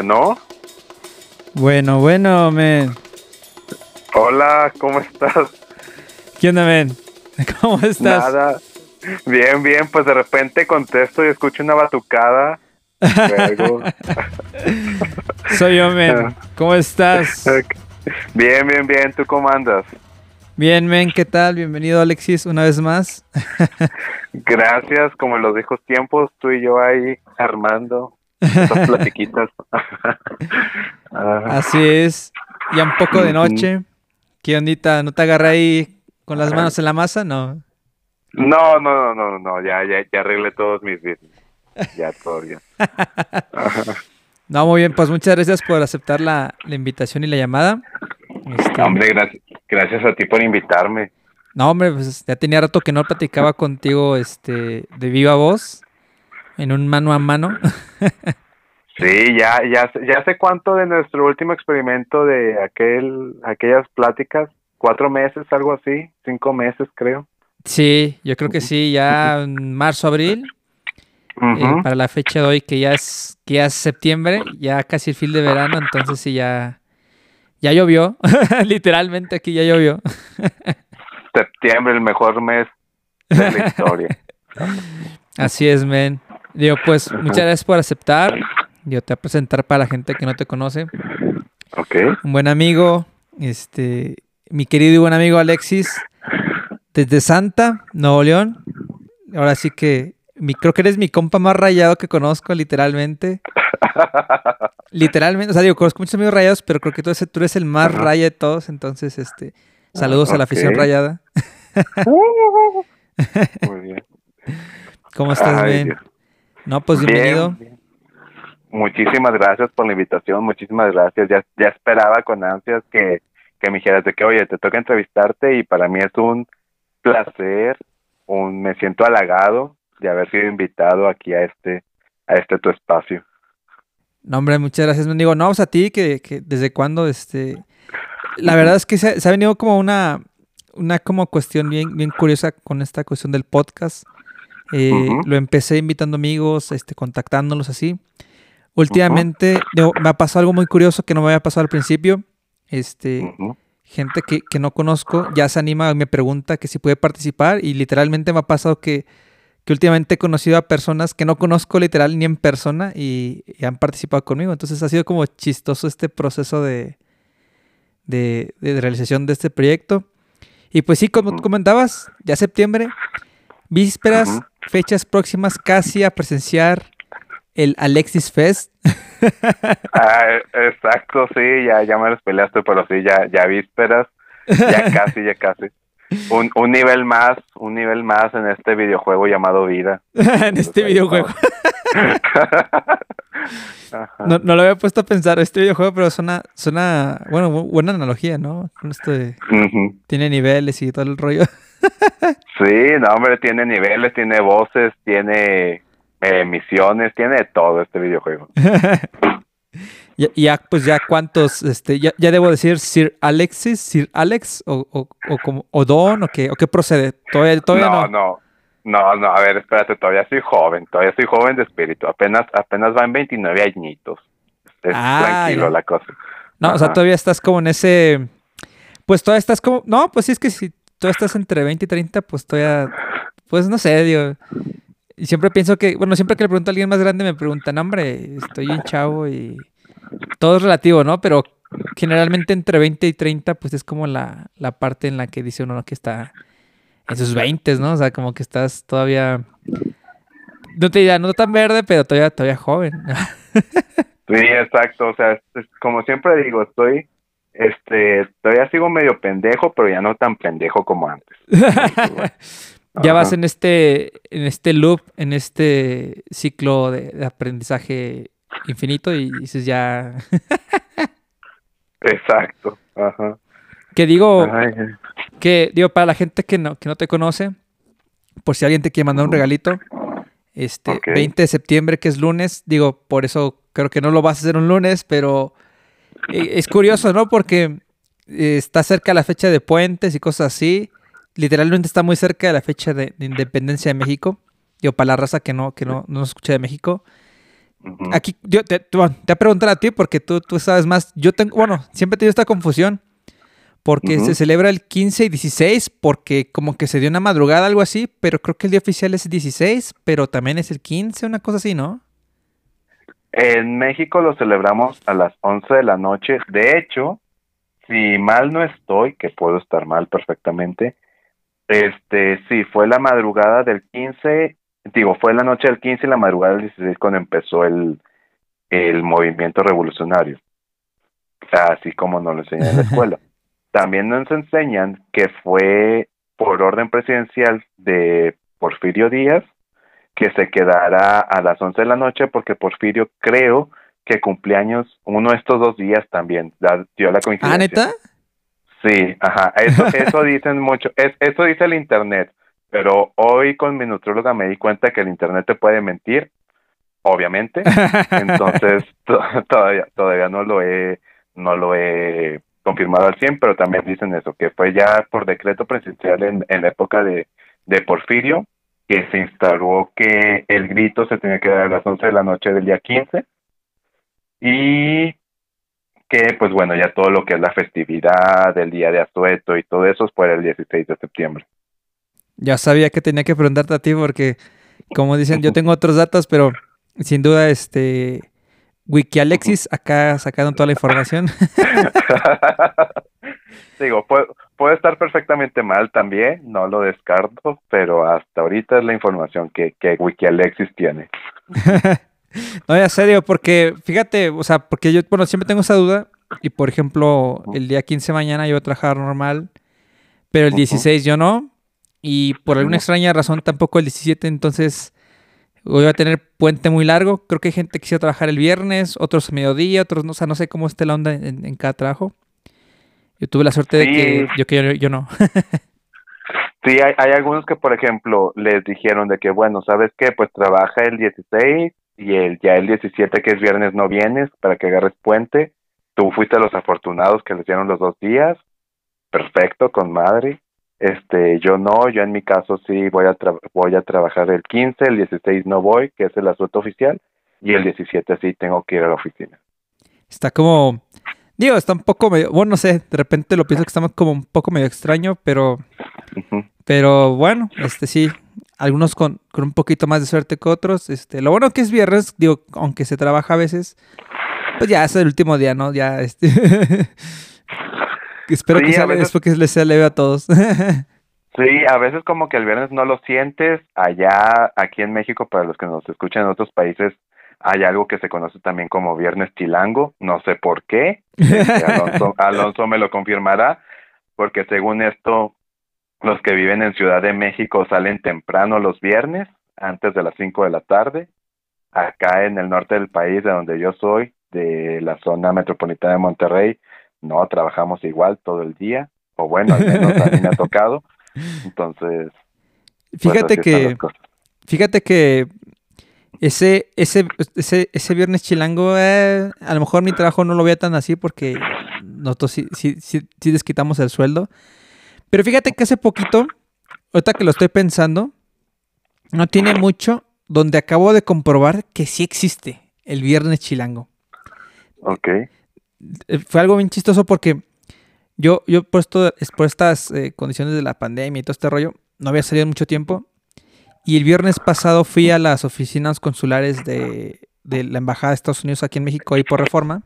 Bueno, Bueno, bueno, men. hola, ¿cómo estás? ¿Qué onda, men? ¿Cómo estás? Nada. Bien, bien, pues de repente contesto y escucho una batucada. Soy yo, men. ¿Cómo estás? bien, bien, bien, ¿tú cómo andas? Bien, men, ¿qué tal? Bienvenido, Alexis, una vez más. Gracias, como en los viejos tiempos, tú y yo ahí armando esas platiquitas. Ah, Así es. Ya un poco de noche. ¿Qué ondita? ¿No te agarré ahí con las manos en la masa? No. no, no, no, no, no, ya, ya, ya arreglé todos mis business. Ya, todo bien. No, muy bien. Pues muchas gracias por aceptar la, la invitación y la llamada. Este, Hombre, gracias, gracias a ti por invitarme. no, hombre, pues ya tenía rato que no platicaba contigo este, de viva voz. En un mano a mano. Sí, ya, ya, sé- ya sé cuánto de nuestro último experimento de aquel, aquellas pláticas, cuatro meses, algo así, cinco meses creo. Sí, yo creo que sí, ya en marzo, abril. eh, para la fecha de hoy, que ya es, que ya es septiembre, ya casi el fin de verano, entonces sí ya, ya llovió, literalmente aquí ya llovió. Septiembre, el mejor mes de la historia. Así es, men. Digo, pues muchas gracias por aceptar. Yo te voy a presentar para la gente que no te conoce. Ok, Un buen amigo, este, mi querido y buen amigo Alexis, desde Santa, Nuevo León. Ahora sí que mi, creo que eres mi compa más rayado que conozco, literalmente. Literalmente, o sea, digo, conozco muchos amigos rayados, pero creo que tú eres, tú eres el más Ajá. raya de todos, entonces, este, saludos a la afición rayada. muy bien. ¿Cómo estás, Ay, men? Dios. No, pues Bien, bienvenido. bien. Muchísimas gracias por la invitación, muchísimas gracias. Ya, ya esperaba con ansias que, que me dijeras de que, oye, te toca entrevistarte y para mí es un placer, un, me siento halagado de haber sido invitado aquí a este, a este tu espacio. No, hombre, muchas gracias, men. Digo, no, pues a ti, que, que desde cuándo, este... La verdad es que se, se ha venido como una, una como cuestión bien, bien curiosa con esta cuestión del podcast. Eh. Lo empecé invitando amigos, este, contactándolos así. Últimamente me ha pasado algo muy curioso que no me había pasado al principio. Este, gente que, que no conozco ya se anima y me pregunta que si puede participar y literalmente me ha pasado que, que últimamente he conocido a personas que no conozco literal ni en persona y, y han participado conmigo. Entonces ha sido como chistoso este proceso de, de, de realización de este proyecto. Y pues sí, como comentabas, ya septiembre, vísperas. Fechas próximas casi a presenciar el Alexis Fest. Ah, exacto, sí, ya, ya me los peleaste, pero sí, ya, ya vísperas, ya casi, ya casi. Un, un nivel más, un nivel más en este videojuego llamado vida. en este videojuego. No, no lo había puesto a pensar este videojuego, pero suena, suena, bueno, bu- buena analogía, ¿no? Con esto de- Ujú. tiene niveles y todo el rollo. Sí, no, hombre, tiene niveles, tiene voces, tiene eh, misiones, tiene todo este videojuego. ya, ya, pues ya cuántos, este, ya, ya debo decir Sir Alexis, Sir Alex, o, o, o como, o Don, o qué, o qué procede. Todavía, todavía no, no. no, no, no, a ver, espérate, todavía soy joven, todavía soy joven de espíritu, apenas, apenas van 29 añitos. Es Ah, tranquilo ya. la cosa. No, o sea, todavía estás como en ese, pues todavía estás como, no, pues sí es que si todavía estás entre 20 y 30, pues todavía, pues no sé, digo, y siempre pienso que, bueno, siempre que le pregunto a alguien más grande me preguntan, hombre, estoy bien chavo y todo es relativo, ¿no? Pero generalmente entre 20 y 30, pues es como la, la parte en la que dice uno ¿no? que está en sus 20, ¿no? O sea, como que estás todavía no te diría, no tan verde, pero todavía, todavía joven. sí, exacto. O sea, como siempre digo, estoy, este, todavía sigo medio pendejo, pero ya no tan pendejo como antes. ya vas en este, en este loop, en este ciclo de, aprendizaje infinito y dices ya. exacto. Ajá. Que digo, que digo, para la gente que no, que no te conoce, por si alguien te quiere mandar un regalito, este 20 de septiembre, que es lunes, digo, por eso creo que no lo vas a hacer un lunes, pero es curioso, ¿no? Porque eh, está cerca la fecha de puentes y cosas así. Literalmente está muy cerca de la fecha de, independencia de México. Digo, para la raza que no, que no, no nos escucha de México. Aquí, yo te, te, voy a preguntar a ti porque tú, tú sabes más. Yo tengo, bueno, siempre he tenido esta confusión porque se celebra el 15 y 16, porque como que se dio una madrugada, algo así, pero creo que el día oficial es el 16, pero también es el 15, una cosa así, ¿no? En México lo celebramos a las 11 de la noche. De hecho, si mal no estoy, que puedo estar mal perfectamente, este, sí, fue la madrugada del 15, digo, fue la noche del 15 y la madrugada del 16 cuando empezó el, el movimiento revolucionario. Así como nos lo enseñan en la escuela. También nos enseñan que fue por orden presidencial de Porfirio Díaz que se quedara a las 11 de la noche porque Porfirio creo que cumpleaños uno de estos dos días también dio la coincidencia. ¿Ah, neta? Sí, ajá, eso, eso dicen mucho, es, eso dice el internet, pero hoy con mi nutrióloga me di cuenta que el internet te puede mentir, obviamente, entonces todavía, todavía no lo he, no lo he confirmado al 100, pero también dicen eso, que fue ya por decreto presidencial en, la época de, Porfirio, que se instaló que el grito se tenía que dar a las 11 de la noche del día 15 y que pues bueno, ya todo lo que es la festividad del día de asueto y todo eso fue el 16 de septiembre. Ya sabía que tenía que preguntarte a ti porque como dicen, yo tengo otros datos, pero sin duda este Wiki Alexis, acá sacando toda la información. Digo, puede, estar perfectamente mal también, no lo descarto, pero hasta ahorita es la información que, que Wiki Alexis tiene. no, ya serio, porque fíjate, o sea, porque yo, bueno, siempre tengo esa duda, y por ejemplo, el día 15 de mañana yo voy a trabajar normal, pero el 16 yo no, y por alguna extraña razón tampoco el 17, entonces va a tener puente muy largo. Creo que hay gente que quisiera trabajar el viernes, otros a mediodía, otros no. O sea, no sé cómo esté la onda en, cada trabajo. Yo tuve la suerte de que yo, que yo, no. sí, hay, hay, algunos que, por ejemplo, les dijeron de que, bueno, ¿sabes qué? Pues trabaja el 16 y el ya el 17, que es viernes, no vienes para que agarres puente. Tú fuiste los afortunados que les dieron los dos días. Perfecto, con madre. Este, yo no, yo en mi caso sí voy a voy a trabajar el 15, el 16 no voy, que es el asueto oficial, y el 17 sí tengo que ir a la oficina. Está como, digo, está un poco medio, bueno, no sé, de repente lo pienso que está como un poco medio extraño, pero, pero bueno, este sí, algunos con, con, un poquito más de suerte que otros, este, lo bueno que es viernes, digo, aunque se trabaja a veces, pues ya es el último día, ¿no? Ya, este... Espero que, sea, veces... que les sea leve a todos. sí, a veces como que el viernes no lo sientes. Allá, aquí en México, para los que nos escuchan en otros países, hay algo que se conoce también como viernes chilango. No sé por qué. Este, Alonso, Alonso me lo confirmará, porque según esto, los que viven en Ciudad de México salen temprano los viernes, antes de las 5 de la tarde. Acá en el norte del país, de donde yo soy, de la zona metropolitana de Monterrey, no, trabajamos igual todo el día, o bueno, al menos a mí me ha tocado. Entonces, pues, fíjate que, fíjate que ese, ese, ese, ese viernes chilango, eh, a lo mejor mi trabajo no lo vea tan así porque nosotros sí, sí, sí, sí desquitamos el sueldo. Pero fíjate que hace poquito, ahorita que lo estoy pensando, no tiene mucho donde acabo de comprobar que sí existe el viernes chilango. Ok. Eh, fue algo bien chistoso porque yo, yo por, esto, por estas eh, condiciones de la pandemia y todo este rollo, no había salido mucho tiempo. Y el viernes pasado fui a las oficinas consulares de, la Embajada de Estados Unidos aquí en México, ahí por Reforma,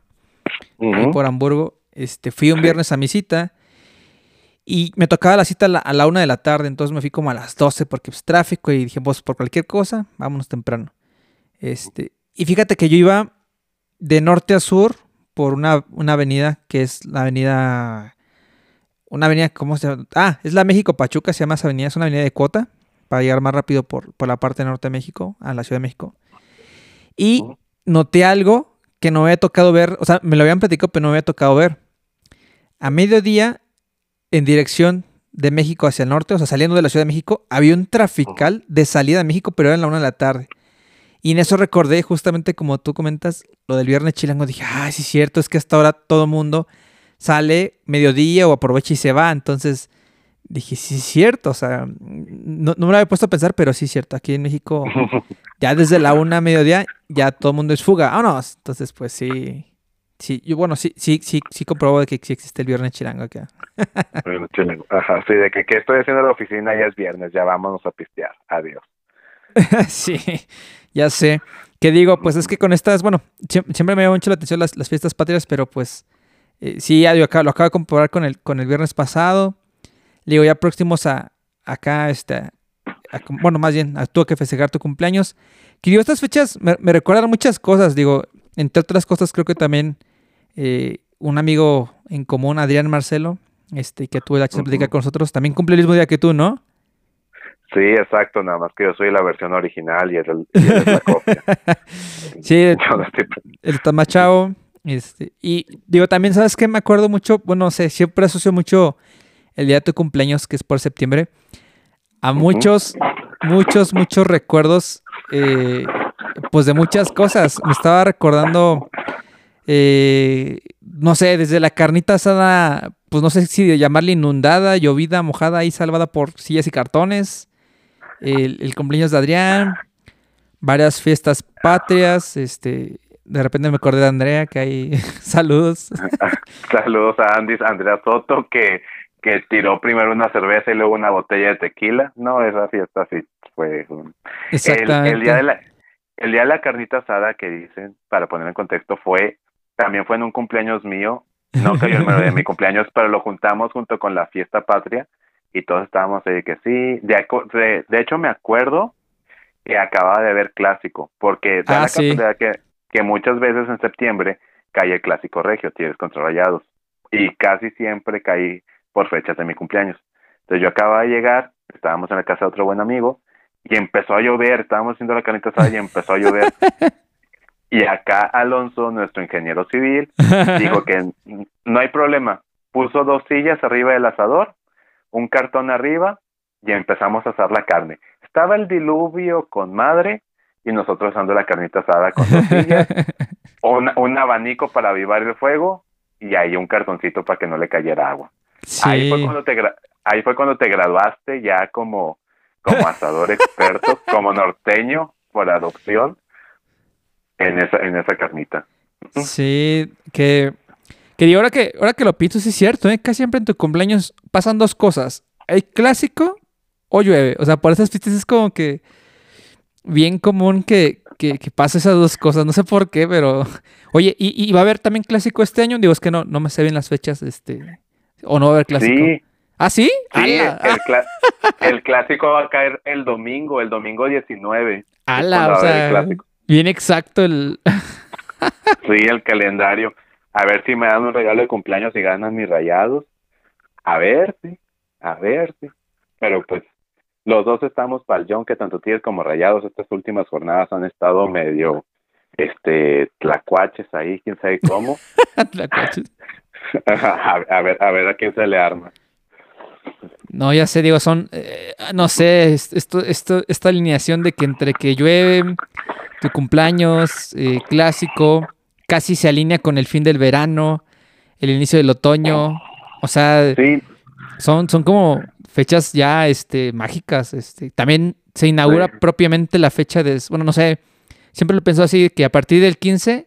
ahí por Hamburgo. Este, fui un viernes a mi cita. Y me tocaba la cita a la, a la una de la tarde, entonces me fui como a las 12 porque pues tráfico y dije, pues por cualquier cosa, vámonos temprano. Este, y fíjate que yo iba de norte a sur por una, una avenida que es la avenida, una avenida, ¿cómo se llama? Ah, es la México Pachuca, se llama esa avenida, es una avenida de cuota para llegar más rápido por, por la parte norte de México, a la Ciudad de México. Y noté algo que no había tocado ver, o sea, me lo habían platicado, pero no había tocado ver. A mediodía, en dirección de México hacia el norte, o sea, saliendo de la Ciudad de México, había un trafical de salida de México, pero era en la una de la tarde. Y en eso recordé, justamente como tú comentas, lo del viernes chilango. Dije, ah, sí es cierto, es que hasta ahora todo mundo sale mediodía o aprovecha y se va. Entonces dije, sí es cierto, o sea, no, no me lo había puesto a pensar, pero sí es cierto. Aquí en México, ya desde la una a mediodía, ya todo el mundo es fuga. Vámonos. Entonces, pues sí. Sí, yo, bueno, sí, sí, sí, sí comprobo de que sí existe el viernes chilango acá. Chilango. Ajá, sí, de que, que estoy haciendo en la oficina ya es viernes, ya vámonos a pistear. Adiós. sí, ya sé. Que digo, pues es que con estas, bueno, siem- siempre me llama mucho la atención las, las fiestas patrias, pero pues eh, sí, ya acá, lo acabo de comprobar con el, con el viernes pasado. Le digo, ya próximos a acá, este, a- bueno, más bien, a, tuve que festejar tu cumpleaños. Que digo, estas fechas me, me recuerdan muchas cosas, digo, entre otras cosas creo que también eh, un amigo en común, Adrián Marcelo, este, que tuve la chance de platicar con nosotros, también cumple el mismo día que tú, ¿no? Sí, exacto, nada más que yo soy la versión original y él, él es la copia. Sí, no estoy- el Tamachao. Este, y digo, también, ¿sabes qué? Me acuerdo mucho, bueno, no sé, siempre asocio mucho el día de tu cumpleaños, que es por septiembre, a muchos, muchos, muchos recuerdos, eh, pues de muchas cosas. Me estaba recordando, eh, no sé, desde la carnita asada, pues no sé si de llamarle inundada, llovida, mojada y salvada por sillas y cartones, el, el cumpleaños de Adrián, varias fiestas patrias, este, de repente me acordé de Andrea, que hay saludos. Saludos a Andy, Andrea Soto, que, que tiró primero una cerveza y luego una botella de tequila. No, esa fiesta sí fue un... El, Exactamente. el día de la, el día de la carnita asada que dicen, para poner en contexto, fue, también fue en un cumpleaños mío, no cayó el de mi cumpleaños, pero lo juntamos junto con la fiesta patria y todos estábamos ahí que sí, de, de, de hecho me acuerdo que acababa de ver clásico, porque da Ah, la sí. que, que muchas veces en septiembre cae el clásico regio, Tigres contra Rayados, y casi siempre caí por fechas de mi cumpleaños. Entonces yo acababa de llegar, estábamos en la casa de otro buen amigo, y empezó a llover, estábamos haciendo la carnita asada y empezó a llover. Y acá Alonso, nuestro ingeniero civil, dijo que no hay problema. Puso dos sillas arriba del asador, un cartón arriba y empezamos a asar la carne. Estaba el diluvio con madre y nosotros asando la carnita asada con dos sillas, un, un abanico para avivar el fuego y ahí un cartoncito para que no le cayera agua. Ahí fue cuando te ahí fue cuando te graduaste ya como como asador experto, como norteño por adopción en esa en esa carnita. Sí, que, que digo, ahora que, ahora que lo pienso, sí es cierto, ¿eh? Casi siempre en tu cumpleaños pasan dos cosas. El clásico o llueve. O sea, por esas fiestas es como que bien común que, que, que pase esas dos cosas. No sé por qué, pero... Oye, ¿y, y va a haber también clásico este año? Digo, es que no, no me sé bien las fechas, este... O no va a haber clásico. Sí, ¿Ah, sí? el, el clásico va a caer el domingo, el domingo 19. es ¡Hala! O el sea, bien exacto el... Sí, el calendario. A ver si me dan un regalo de cumpleaños y ganan mis rayados. A ver, sí. A ver, sí. Pero pues los dos estamos pa'l John, que tanto Tigres como Rayados estas últimas jornadas han estado medio, este, tlacuaches ahí, quién sabe cómo. a, a ver, a ver a quién se le arma. No, ya sé, digo, son, eh, no sé, es- esto, esto, esta alineación de que entre que llueve, tu cumpleaños, eh, clásico, casi se alinea con el fin del verano, el inicio del otoño, o sea, Sí, son, son como fechas ya, este, mágicas, este, también se inaugura Sí. propiamente la fecha de, bueno, no sé, siempre lo pensó así, que a partir del 15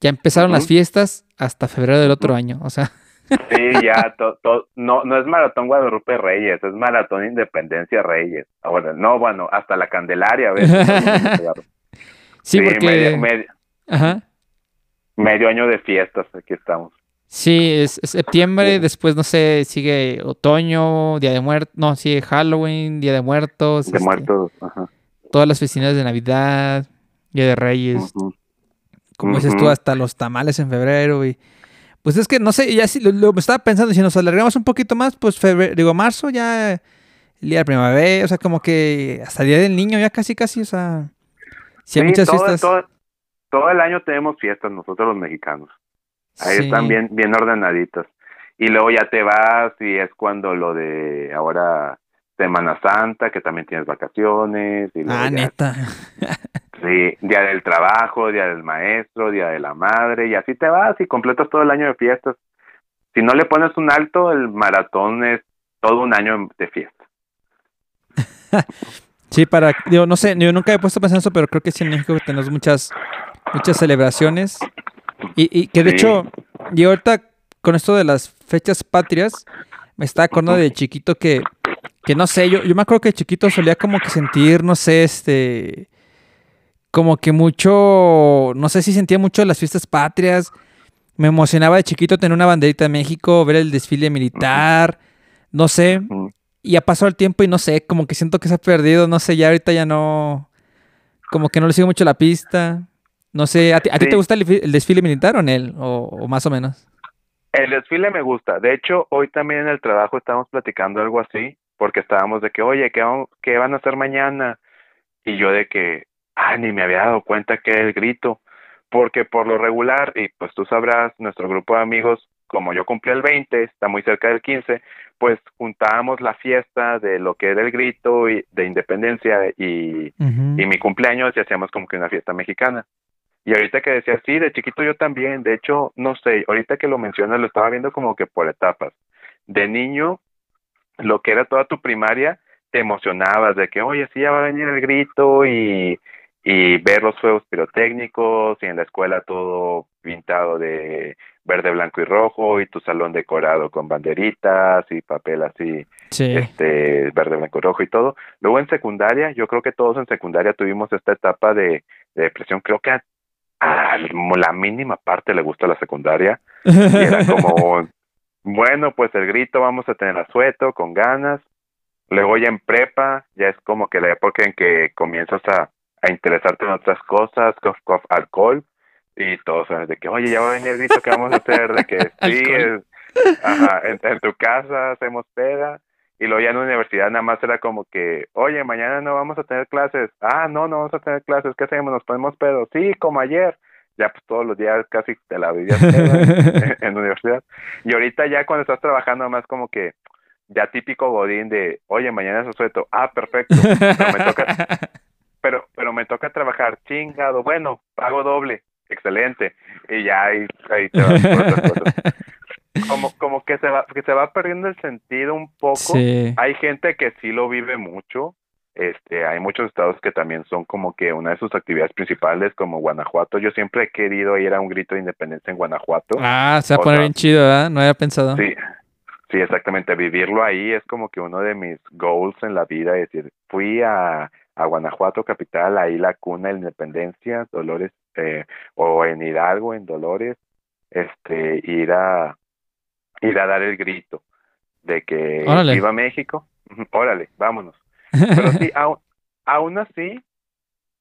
ya empezaron las fiestas hasta febrero del otro año, o sea, sí, ya, to- to- no, no es Maratón Guadalupe Reyes, es Maratón Independencia Reyes. Ahora, no, bueno, hasta la Candelaria a veces. sí, porque... medio, medio, Ajá. medio año de fiestas, aquí estamos. Sí, es, es septiembre, después, no sé, sigue otoño, Día de Muertos, no, sigue Halloween, Día de Muertos. De este, muertos, ajá. Todas las festividades de Navidad, Día de Reyes, como dices tú, hasta los tamales en febrero y... Pues es que, no sé, ya sí, lo, lo- estaba pensando, si nos alargamos un poquito más, pues febrero, digo, marzo ya, el día de primavera, o sea, como que hasta el día del niño ya casi, casi, o sea... Sí, hay muchas todo, fiestas. todo, todo el año tenemos fiestas nosotros los mexicanos. Ahí Sí. están bien, bien ordenaditas. Y luego ya te vas y es cuando lo de ahora Semana Santa, que también tienes vacaciones. Y Ah, neta. Sí, día del trabajo, día del maestro, día de la madre, y así te vas y completas todo el año de fiestas. Si no le pones un alto, el maratón es todo un año de fiesta. Sí, para, digo, no sé, yo nunca he puesto a pensar en eso, pero creo que sí en México tenemos muchas, muchas celebraciones. Y, y que de Sí. hecho, yo ahorita con esto de las fechas patrias, me estaba acordando de chiquito que, que no sé, yo, yo me acuerdo que de chiquito solía como que sentir, no sé, este, como que mucho, no sé si sentía mucho las fiestas patrias. Me emocionaba de chiquito tener una banderita de México, ver el desfile militar, no sé. Y ha pasado el tiempo y no sé, como que siento que se ha perdido, no sé, ya ahorita ya no, como que no le sigo mucho la pista. No sé, ¿a ti, a ti te gusta el, el desfile militar o en él? O, o más o menos. El desfile me gusta. De hecho, hoy también en el trabajo estábamos platicando algo así, porque estábamos de que, oye, ¿qué, vamos- qué van a hacer mañana? Y yo de que, ah, ni me había dado cuenta que era el grito, porque por lo regular, y pues tú sabrás, nuestro grupo de amigos, como yo cumplí el 20, está muy cerca del 15, pues juntábamos la fiesta de lo que era el grito y de independencia y, y mi cumpleaños y hacíamos como que una fiesta mexicana. Y ahorita que decía, sí, de chiquito yo también, de hecho, no sé, ahorita que lo mencionas lo estaba viendo como que por etapas. De niño, lo que era toda tu primaria, te emocionabas de que, oye, sí, ya va a venir el grito y, y ver los fuegos pirotécnicos y en la escuela todo pintado de verde, blanco y rojo y tu salón decorado con banderitas y papel así Sí. este verde, blanco y rojo y todo. Luego en secundaria, yo creo que todos en secundaria tuvimos esta etapa de, de depresión. Creo que a, a la mínima parte le gusta la secundaria. Y era como, bueno, pues el grito vamos a tener asueto, con ganas. Luego ya en prepa, ya es como que la época en que comienzas a, a interesarte en otras cosas, cof, cof, alcohol. Y todos saben de que, oye, ya va a venir el grito que vamos a hacer, de que sí, es, ajá, en, en tu casa hacemos peda. Y luego ya en la universidad nada más era como que, oye, mañana no vamos a tener clases. Ah, no, no vamos a tener clases. ¿Qué hacemos? ¿Nos ponemos pedos? Sí, como ayer. Ya pues todos los días casi te la vivías en, en la universidad. Y ahorita ya cuando estás trabajando más como que ya típico godín de, oye, mañana es asueto. Ah, perfecto. Pero me toca, pero, pero me toca trabajar chingado. Bueno, pago doble. Excelente. Y ya ahí, ahí te vas por otras cosas. Como, como que se va, que se va perdiendo el sentido un poco. Sí. Hay gente que sí lo vive mucho. Este, hay muchos estados que también son como que una de sus actividades principales, como Guanajuato. Yo siempre he querido ir a un grito de independencia en Guanajuato. Ah, se va a poner sea, bien chido, ¿verdad? No había pensado. Sí, sí, exactamente. Vivirlo ahí es como que uno de mis goals en la vida. Es decir, fui a, a Guanajuato capital, ahí la cuna de la independencia, Dolores, eh, o en Hidalgo, en Dolores, este, ir a, ir a dar el grito de que Órale. viva México. Órale, vámonos. Pero sí, aún, aún así,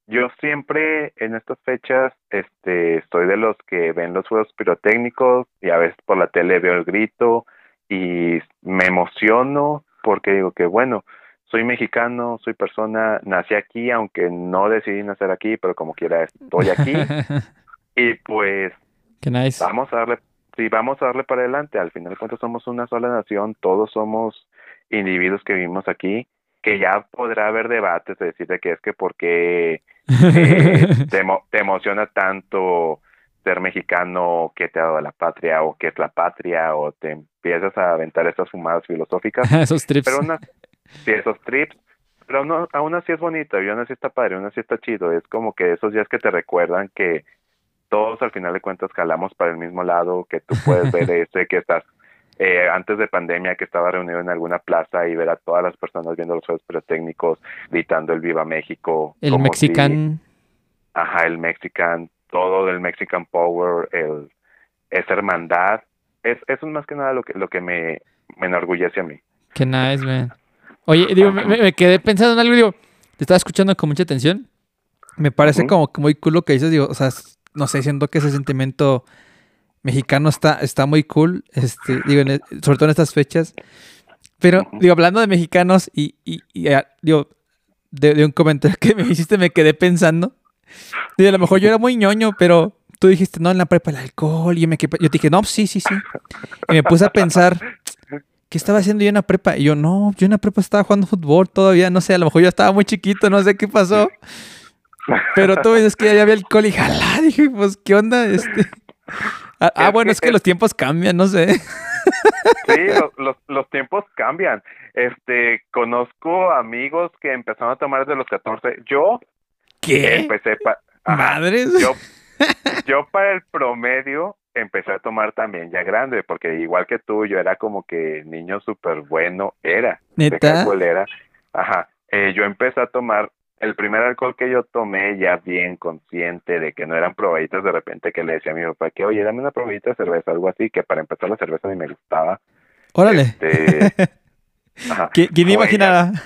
yo siempre en estas fechas, este, soy de los que ven los juegos pirotécnicos y a veces por la tele veo el grito y me emociono porque digo que bueno, soy mexicano, soy persona, nací aquí, aunque no decidí nacer aquí, pero como quiera estoy aquí y pues nice. vamos a darle, sí, vamos a darle para adelante. Al final de cuentas somos una sola nación, todos somos individuos que vivimos aquí, que ya podrá haber debates de decir de que es que por qué eh, te, emo- te emociona tanto ser mexicano, que te ha dado la patria o qué es la patria, o te empiezas a aventar estas fumadas filosóficas. Esos trips. Pero una, sí, esos trips, pero no, aún así es bonito, y aún así está padre, aún así está chido. Es como que esos días que te recuerdan que todos al final de cuentas jalamos para el mismo lado, que tú puedes ver ese que estás eh, antes de pandemia que estaba reunido en alguna plaza y ver a todas las personas viendo los juegos pirotécnicos, gritando el Viva México. el como si- mexican. ajá, el Mexican, todo del Mexican Power, el, esa hermandad, es, eso es más que nada lo que, lo que me, me enorgullece a mí. Qué nice, man. Oye, digo, me, me quedé pensando en algo, digo, te estaba escuchando con mucha atención. Me parece Ujú. como que muy cool lo que dices, digo, o sea, no sé, siento que ese sentimiento mexicano está, está muy cool, este, digo, en e- sobre todo en estas fechas. Pero, digo, hablando de mexicanos y, y, y, digo, de, de un comentario que me hiciste, me quedé pensando. Digo, a lo mejor yo era muy ñoño, pero tú dijiste, no, en la prepa el alcohol. Y yo, me quedé- yo dije, no, sí, sí, sí. Y me puse a pensar, ¿qué estaba haciendo yo en la prepa? Y yo, no, yo en la prepa estaba jugando fútbol todavía, no sé, a lo mejor yo estaba muy chiquito, no sé qué pasó. Pero tú dices que ya había alcohol y jalá, dije, pues, ¿qué onda? Este... Ah, ah, Es bueno, que es que es- los tiempos cambian, no sé. Sí, los, los, los tiempos cambian. Este, conozco amigos que empezaron a tomar desde los 14. Yo ¿Qué? empecé pa- ajá, Madres. yo, yo para el promedio empecé a tomar también ya grande, porque igual que tú, yo era como que niño súper bueno, era. de ¿Neta? alcohol era. Ajá. Eh, yo empecé a tomar, el primer alcohol que yo tomé ya bien consciente de que no eran probaditas de repente que le decía a mi papá que, oye, dame una probadita de cerveza, algo así, que para empezar la cerveza ni me gustaba. Órale. Este, ajá. ¿Qui- ¿Quién ya- imaginara?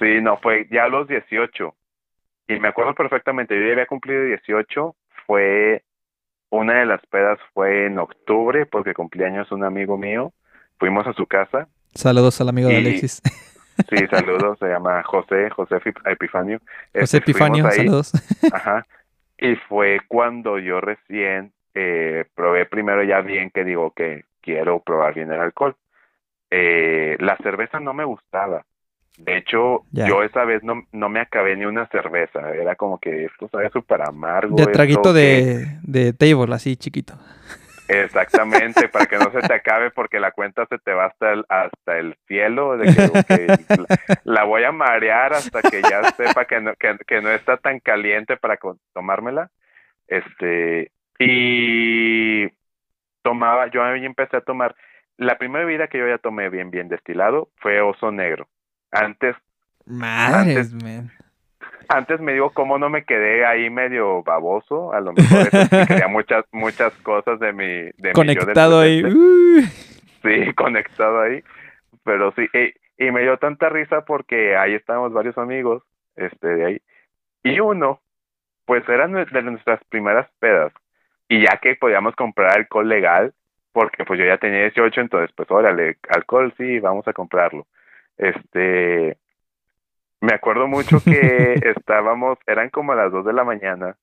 Sí, no, fue ya a los 18. Y me acuerdo perfectamente, yo ya había cumplido 18, fue una de las pedas fue en octubre porque cumplía años un amigo mío. Fuimos a su casa. Saludos al amigo de Alexis. Sí, saludos, se llama José, José Ep- Epifanio. José Este, fuimos Epifanio, ahí, saludos. Ajá. Y fue cuando yo recién eh, probé primero ya bien que digo que quiero probar bien el alcohol. Eh, la cerveza no me gustaba. De hecho, yo esa vez no, no me acabé ni una cerveza. Era como que esto sabe súper amargo. De traguito de, de table, así chiquito. Exactamente, para que no se te acabe porque la cuenta se te va hasta el, hasta el cielo, de que, la, la voy a marear hasta que ya sepa que no, que, que no está tan caliente para tomármela. Este, y tomaba, yo ahí empecé a tomar, la primera bebida que yo ya tomé bien, bien destilado fue oso negro. Antes, Madres, man. Antes me digo cómo no me quedé ahí medio baboso, a lo mejor quería muchas, muchas cosas de mi, de mi yo del Conectado ahí. Sí, conectado ahí. Pero sí, y, y me dio tanta risa porque ahí estábamos varios amigos, este, de ahí. Y uno, pues era nue- de nuestras primeras pedas. Y ya que podíamos comprar alcohol legal, porque pues yo ya tenía 18, entonces pues órale, alcohol sí, vamos a comprarlo. Este, me acuerdo mucho que estábamos, eran como las 2 de la mañana,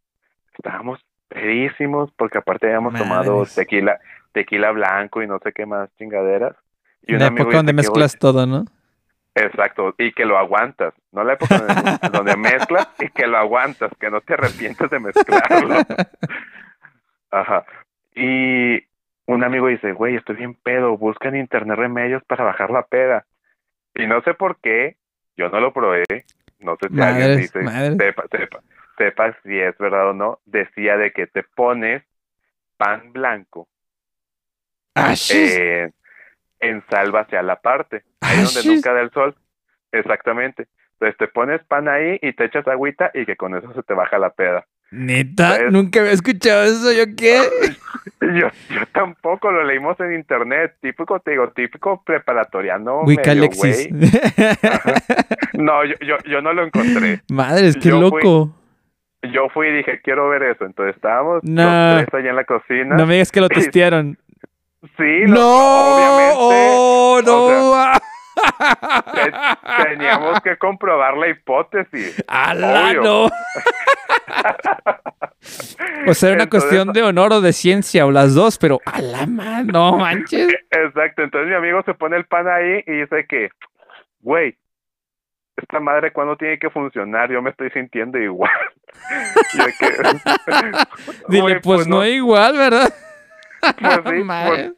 estábamos pedísimos porque aparte habíamos tomado tequila, tequila blanco y no sé qué más chingaderas. Y La época donde mezclas todo, ¿no? Exacto, y que lo aguantas, no la época donde, donde mezclas y que lo aguantas, que no te arrepientes de mezclarlo. Ajá. Y un amigo dice, güey, estoy bien pedo, busca en internet remedios para bajar la peda. Y no sé por qué, yo no lo probé, no sé si alguien dice, madres. sepa, sepa, sepa si es verdad o no, decía de que te pones pan blanco Ah, eh, en salva hacia la parte, ahí Ah, donde nunca da el sol. Exactamente. Entonces te pones pan ahí y te echas agüita y que con eso se te baja la peda. Neta, nunca había escuchado eso. ¿Yo qué? Yo, yo tampoco lo leímos en internet, típico, te digo, típico preparatoriano. Wicca medio Alexis. güey. No, yo, yo, yo no lo encontré. Madres, qué Yo fui- loco. Yo fui y dije, quiero ver eso. Entonces estábamos No. los tres allá en la cocina. No me digas que lo testearon. Sí, lo- no, obviamente. oh, no. o teníamos que comprobar la hipótesis. ¡Ala, no! O sea, era una Entonces- cuestión de honor o de ciencia, o las dos, pero a la man, no manches. Exacto, entonces mi amigo se pone el pan ahí y dice que, güey, esta madre cuándo tiene que funcionar, yo me estoy sintiendo igual. Que, Dile, güey, pues, no, igual, ¿verdad? Pues sí, Madre.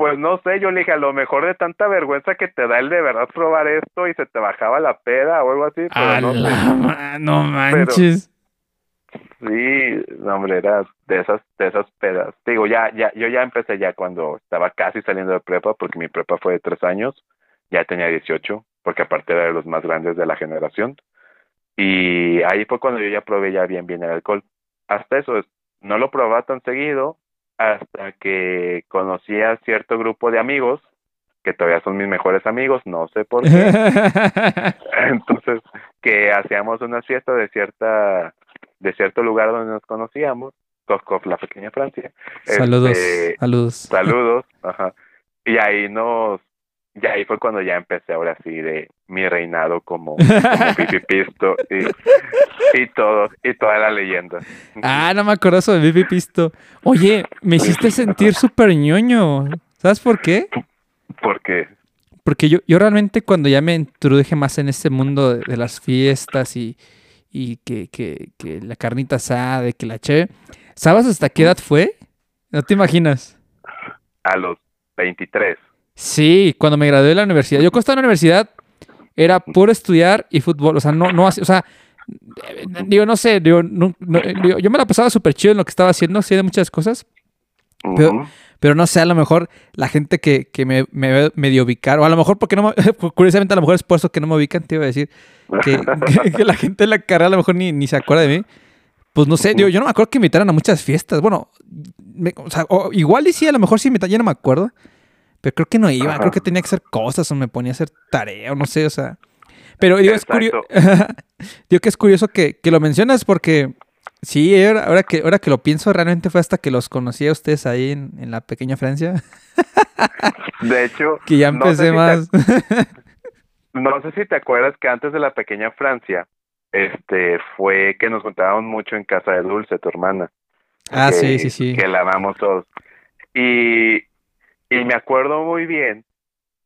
Pues no sé, yo le dije, a lo mejor de tanta vergüenza que te da el de verdad probar esto y se te bajaba la peda o algo así, pero A no la sé. ma- no manches. Sí, no, hombre, era de esas, de esas pedas. Digo, ya, ya, yo ya empecé ya cuando estaba casi saliendo de prepa, porque mi prepa fue de tres años, ya tenía 18, porque aparte era de los más grandes de la generación. Y ahí fue cuando yo ya probé ya bien, bien el alcohol. Hasta eso, es- no lo probaba tan seguido, hasta que conocí a cierto grupo de amigos que todavía son mis mejores amigos, no sé por qué. Entonces, que hacíamos una fiesta de cierta de cierto lugar donde nos conocíamos, Koskov, la pequeña Francia. Saludos, Este, saludos. Saludos, ajá. Y ahí nos y ahí fue cuando ya empecé ahora sí de mi reinado como, como pipipisto y, y todo, y toda la leyenda. Ah, no me acuerdo eso de Bibi Pisto. Oye, me hiciste sentir súper ñoño. ¿Sabes por qué? Porque Porque yo, yo realmente cuando ya me introduje más en este mundo de, de las fiestas y, y que, que, que la carnita asada, de que la che, ¿sabes hasta qué edad fue? No te imaginas. a los 23. Sí, cuando me gradué de la universidad. Yo cuando estaba en la universidad era puro estudiar y fútbol. O sea, no, no o sea, eh, digo, no sé, digo, no- no- eh, digo, yo me la pasaba súper chido en lo que estaba haciendo, hacía de muchas cosas. Pero-. Pero no sé, a lo mejor la gente que, que me, me medio ubicar, o a lo mejor porque no me, curiosamente a lo mejor es por eso que no me ubican, te iba a decir, que, que- que la gente en la carrera a lo mejor ni, ni se acuerda de mí. Pues no sé, digo, yo no me acuerdo que invitaran a muchas fiestas. Bueno, me- o sea, o igual y sí, a lo mejor sí me ya no me acuerdo. Pero creo que no iba, Ajá. creo que tenía que hacer cosas o me ponía a hacer tarea o no sé, o sea. Pero digo, es curioso. digo que es curioso que, que lo mencionas porque sí, ahora, ahora que, ahora que lo pienso, realmente fue hasta que los conocí a ustedes ahí en, en la pequeña Francia. De hecho, Que ya no sé empecé si te- más. No sé si te acuerdas que antes de la pequeña Francia, este, fue que nos juntábamos mucho en casa de Dulce, tu hermana. ah, que- sí, sí, sí. Que la amamos todos. Y, y me acuerdo muy bien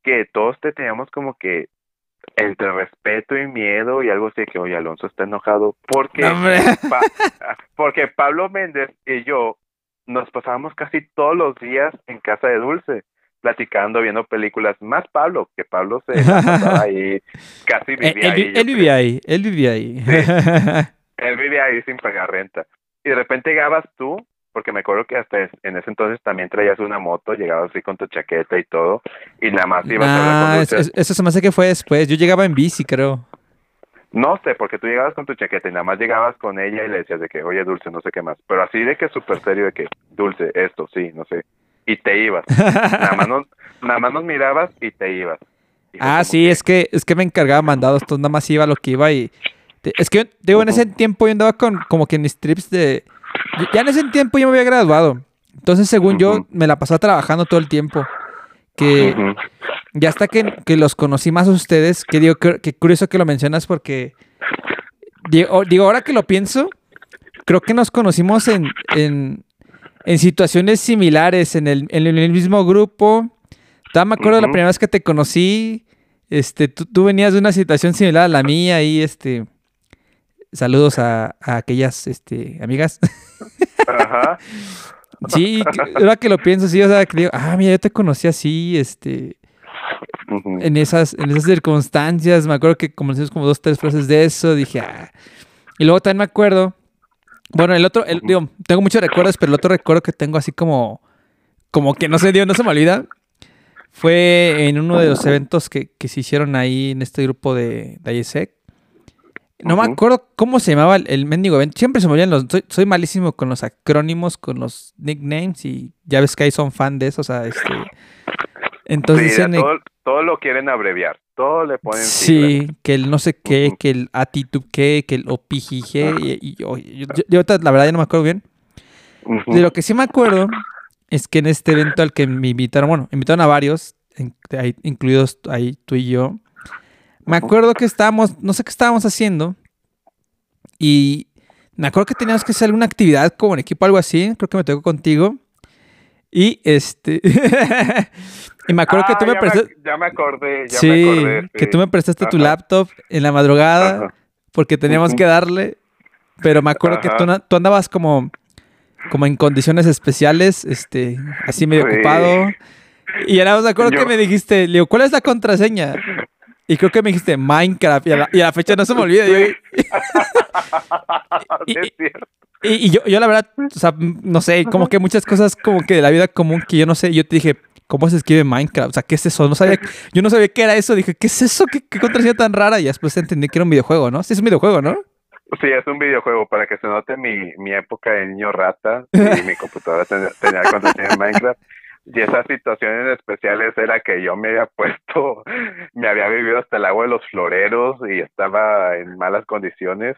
que todos te teníamos como que entre respeto y miedo y algo así de que, oye, Alonso está enojado porque. Pa- porque Pablo Méndez y yo nos pasábamos casi todos los días en casa de Dulce platicando, viendo películas, más Pablo, que Pablo se pasaba ahí, casi Eh, vivía él, ahí. él vivía ahí, él vivía ahí. él vivía ahí sin pagar renta. Y de repente llegabas tú, porque me acuerdo que hasta en ese entonces también traías una moto, llegabas así con tu chaqueta y todo, y nada más ibas a hablar Ah, con es- es- eso se me hace que fue después. Yo llegaba en bici, creo. No sé, porque tú llegabas con tu chaqueta y nada más llegabas con ella y le decías de que, oye, Dulce, no sé qué más. Pero así de que súper serio, de que, Dulce, esto, sí, no sé. Y te ibas. nada, más nos, nada más nos mirabas y te ibas. Y Ah, sí, que- es que es que me encargaba mandados, entonces nada más iba lo que iba y es que digo en ese tiempo yo andaba con como que en mis trips de ya en ese tiempo yo me había graduado. Entonces, según yo me la pasaba trabajando todo el tiempo. Que ya hasta que, que los conocí más a ustedes, que digo que, que curioso que lo mencionas porque digo, digo, ahora que lo pienso, creo que nos conocimos en, en, en situaciones similares, en el, en el mismo grupo. Todavía me acuerdo de la primera vez que te conocí. Este, tú, tú venías de una situación similar a la mía y este. Saludos a, a aquellas este, amigas. Ajá. Sí, ahora que lo pienso, sí, o sea, que digo, ah, mira, yo te conocí así, este, en esas, en esas circunstancias. Me acuerdo que conocimos como dos, tres frases de eso. Dije, ah. Y luego también me acuerdo. Bueno, el otro, el, digo, tengo muchos recuerdos, pero el otro recuerdo que tengo así como, como que no sé, digo, no se me olvida. Fue en uno de los eventos que, que se hicieron ahí en este grupo de, de. No me acuerdo cómo se llamaba el, el mendigo evento. Siempre se me olvidan los. Soy, soy malísimo con los acrónimos, con los nicknames y ya ves que ahí son fan de eso. O sea, este. Entonces Sí, todo, todo lo quieren abreviar. Todo le ponen siglas. Sí, que el no sé qué, que el actitud qué, que el opijije. Y, y yo, yo- yo la verdad ya no me acuerdo bien. De lo que sí me acuerdo es que en este evento al que me invitaron, bueno, invitaron a varios, incluidos ahí tú y yo. Me acuerdo que estábamos, no sé qué estábamos haciendo. Y me acuerdo que teníamos que hacer alguna actividad como en equipo, algo así. Creo que me tocó contigo. Y este. y me acuerdo que Ah, tú me ya prestaste. ya me acordé, ya sí, me acordé. que sí. tú me prestaste tu laptop en la madrugada Ajá. porque teníamos que darle. Pero me acuerdo que tú, andabas como, como en condiciones especiales, este, así medio Sí. ocupado. Y ahora me acuerdo que me dijiste, le digo, ¿cuál es la contraseña? Y creo que me dijiste Minecraft. Y a la, y a la fecha no se me olvida. Y, Sí, Y- es cierto. y- y yo, yo la verdad, o sea, no sé, como que muchas cosas como que de la vida común que yo no sé. Yo te dije, ¿cómo se escribe Minecraft? O sea, ¿qué es eso? No sabía, yo no sabía qué era eso. Dije, ¿qué es eso? ¿Qué, qué contraseña tan rara? Y después entendí que era un videojuego, ¿no? Sí, es un videojuego, ¿no? Sí, es un videojuego para que se note mi, mi época de niño rata y mi computadora tenía, tenía contraseña en Minecraft. Y esas situaciones especiales era que yo me había puesto, me había vivido hasta el agua de los floreros y estaba en malas condiciones.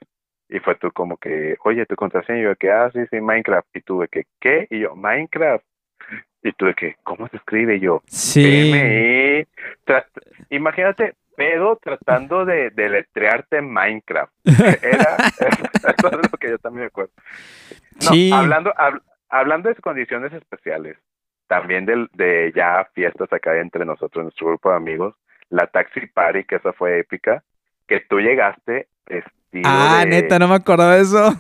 Y fue tú como que, oye, tu contraseña, y yo que, ah, sí, sí, Minecraft. Y tú de que, ¿qué? Y yo, Minecraft. Y tú de que, ¿cómo se escribe? Y yo, Sí. Imagínate, pedo tratando de deletrearte Minecraft. Era, eso es lo que yo también me acuerdo. No, Sí. hablando, hab- hablando de condiciones especiales, también del, de ya fiestas acá entre nosotros, nuestro grupo de amigos, la Taxi Party, que esa fue épica, que tú llegaste vestido Ah, de- neta, no me acordaba de eso.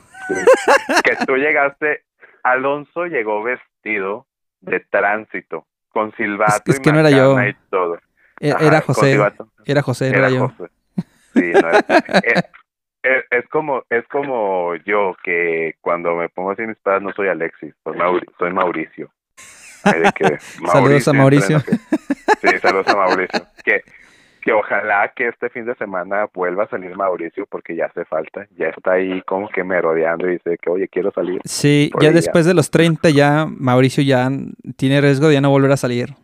que tú llegaste, Alonso llegó vestido de tránsito, con silbato Es- es y que no era yo. macana y todo. E- Ajá, Era José. Era José, no Era era yo. José. Sí, no era- es, es- es como es como yo que cuando me pongo así mis padres no soy Alexis, soy Mauricio. Que Saludos a Mauricio. sí, saludos a Mauricio. Que, que ojalá que este fin de semana vuelva a salir Mauricio porque ya hace falta. Ya está ahí como que merodeando y dice que, oye, quiero salir. Sí, ya después de los 30 ya Mauricio ya tiene riesgo de ya no volver a salir.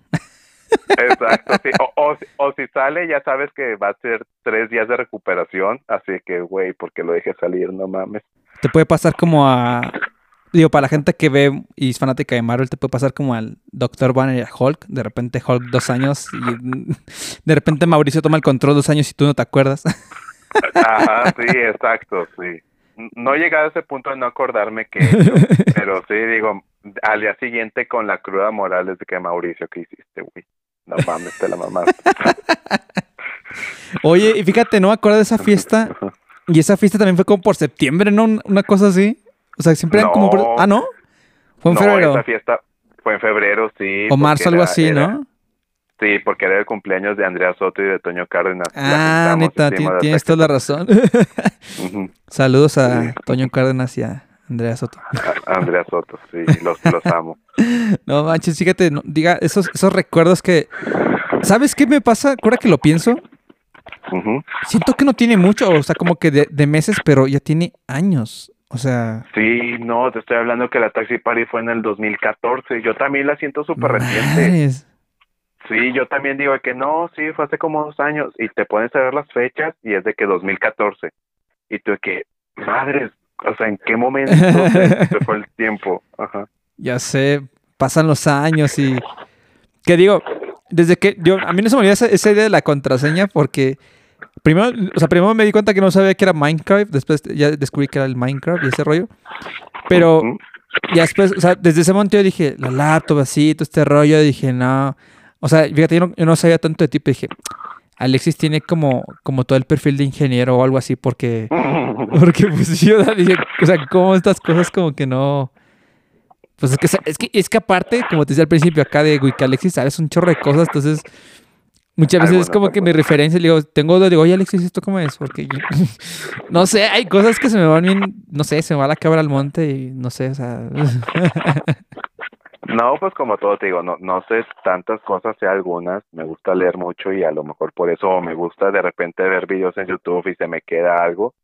Exacto, sí. O, o, si- o si sale, ya sabes que va a ser tres días de recuperación. Así que, güey, porque lo deje salir, no mames. Te puede pasar como a... Digo, para la gente que ve y es fanática de Marvel, te puede pasar como al Dr. Banner y a Hulk. De repente Hulk dos años y de repente Mauricio toma el control dos años y tú no te acuerdas. Ajá, sí, exacto, sí. No he llegado a ese punto de no acordarme que, he hecho, pero sí, digo, al día siguiente con la cruda moral es de que Mauricio, ¿qué hiciste, güey? No mames, te la mamaste. Oye, y fíjate, no me acuerdo de esa fiesta. Y esa fiesta también fue como por septiembre, ¿no? Un- Una cosa así. O sea, siempre eran como... Ah, ¿no? Fue en no, febrero. esa fiesta fue en febrero, sí. O marzo, algo era- así, era- ¿no? Sí, porque era el cumpleaños de Andrea Soto y de Toño Cárdenas. Ah, neta, tienes toda la razón. Saludos a Toño Cárdenas y a Andrea Soto. Andrea Soto, sí, los, los amo. No manches, fíjate, no, diga, esos, esos recuerdos que. ¿Sabes qué me pasa? Ahora que lo pienso, siento que no tiene mucho, o sea, como que de, de meses, pero ya tiene años. O sea, Sí, no, te estoy hablando que la Taxi Party fue en el 2014. Yo también la siento súper reciente. Sí, yo también digo que no, sí, fue hace como dos años. Y te pones a ver las fechas y es de que 2014. Y tú de que, madres, o sea, ¿en qué momento se, se fue el tiempo? Ajá. Ya sé, pasan los años y. Que digo, desde que. yo A mí no se me olvida esa, esa idea de la contraseña porque. Primero, o sea, primero me di cuenta que no sabía que era Minecraft, después ya descubrí que era el Minecraft y ese rollo. Pero ya después, o sea, desde ese momento yo dije, la laptop, así, todo este rollo, dije, no. O sea, fíjate, yo no, yo no sabía tanto de ti, pero dije, Alexis tiene como, como todo el perfil de ingeniero o algo así, porque, porque pues yo dije, o sea, como estas cosas como que no. Pues es que, es que, es que aparte, como te decía al principio acá de Wiki Alexis, sabes un chorro de cosas, entonces muchas veces es como que mi referencia, le digo, tengo digo, oye Alexis, ¿esto cómo es? Porque yo- no sé, hay cosas que se me van bien, no sé, se me va la cabra al monte y no sé, o sea. No, pues como todo te digo, no, no sé tantas cosas, sé algunas, me gusta leer mucho y a lo mejor por eso me gusta de repente ver videos en YouTube y se me queda algo,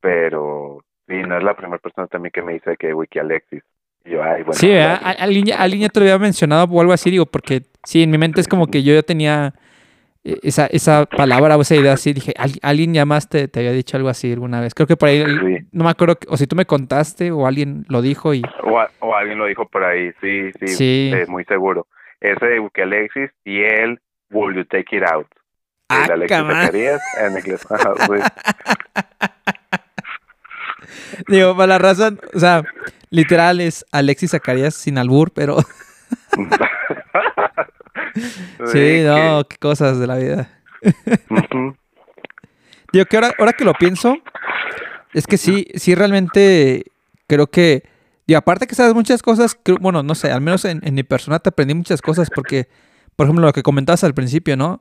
pero sí, no es la primera persona también que me dice que Wiki Alexis. Y yo, ay, bueno. Sí, ¿verdad? alguien, alguien ya te lo había mencionado o algo así, digo, porque sí, en mi mente es como que yo ya tenía esa, esa palabra o esa idea así, dije, "Al- alguien ya más te, te había dicho algo así alguna vez. Creo que por ahí, Sí. no me acuerdo, o si tú me contaste o alguien lo dijo y... O, a- o alguien lo dijo por ahí, sí, sí, Sí. eh, muy seguro. Ese de Wiki Alexis y el Will You Take It Out. Ah, el Alexis. Zacarías en inglés. Ajá, sí. Digo, para la razón, o sea, literal es Alexis Zacarías sin albur, pero sí, no, qué cosas de la vida. Digo que ahora, ahora que lo pienso, es que sí, sí realmente creo que, y aparte que sabes muchas cosas, creo- bueno, no sé, al menos en, en mi persona te aprendí muchas cosas porque, por ejemplo, lo que comentabas al principio, ¿no?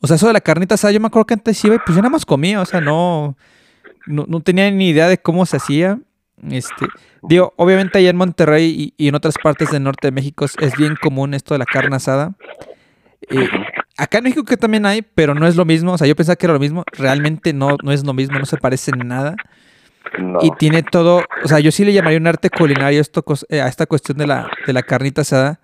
O sea, eso de la carnita asada, yo me acuerdo que antes iba y pues yo nada más comía, o sea, no, no, no tenía ni idea de cómo se hacía. Este, digo, obviamente allá en Monterrey y, y en otras partes del norte de México es, es bien común esto de la carne asada. Eh, acá en México que también hay, pero no es lo mismo. O sea, yo pensaba que era lo mismo. Realmente no, no es lo mismo, no se parece en nada. Y tiene todo, o sea, yo sí le llamaría un arte culinario esto, eh, a esta cuestión de la, de la carnita asada.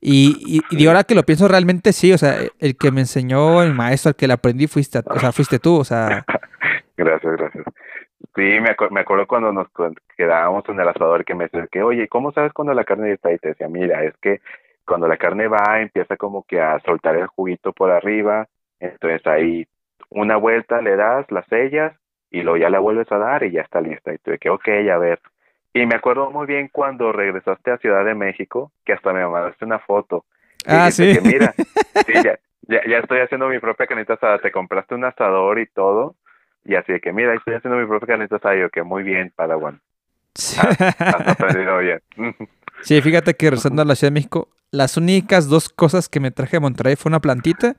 Y, y, y, ahora que lo pienso realmente sí, o sea, el que me enseñó, el maestro, al que le aprendí, fuiste, o sea, fuiste tú, o sea. gracias, gracias. Sí, me, me acuerdo cuando nos quedábamos en el asador que me decía que, oye, ¿cómo sabes cuando la carne está? Y te decía, mira, es que cuando la carne va, empieza como que a soltar el juguito por arriba, entonces ahí una vuelta le das, la sellas y luego ya la vuelves a dar y ya está lista. Y tuve que, ok, a ver. Y me acuerdo muy bien cuando regresaste a Ciudad de México, que hasta me mandaste una foto. Ah, sí. Que, mira, sí, ya, ya, estoy haciendo mi propia canita asada, te compraste un asador y todo. Y así de que, mira, estoy haciendo mi propia. Y yo, que muy bien, Padawan. Sí. Has, aprendido bien. sí, fíjate que regresando a la Ciudad de México, las únicas dos cosas que me traje a Monterrey fue una plantita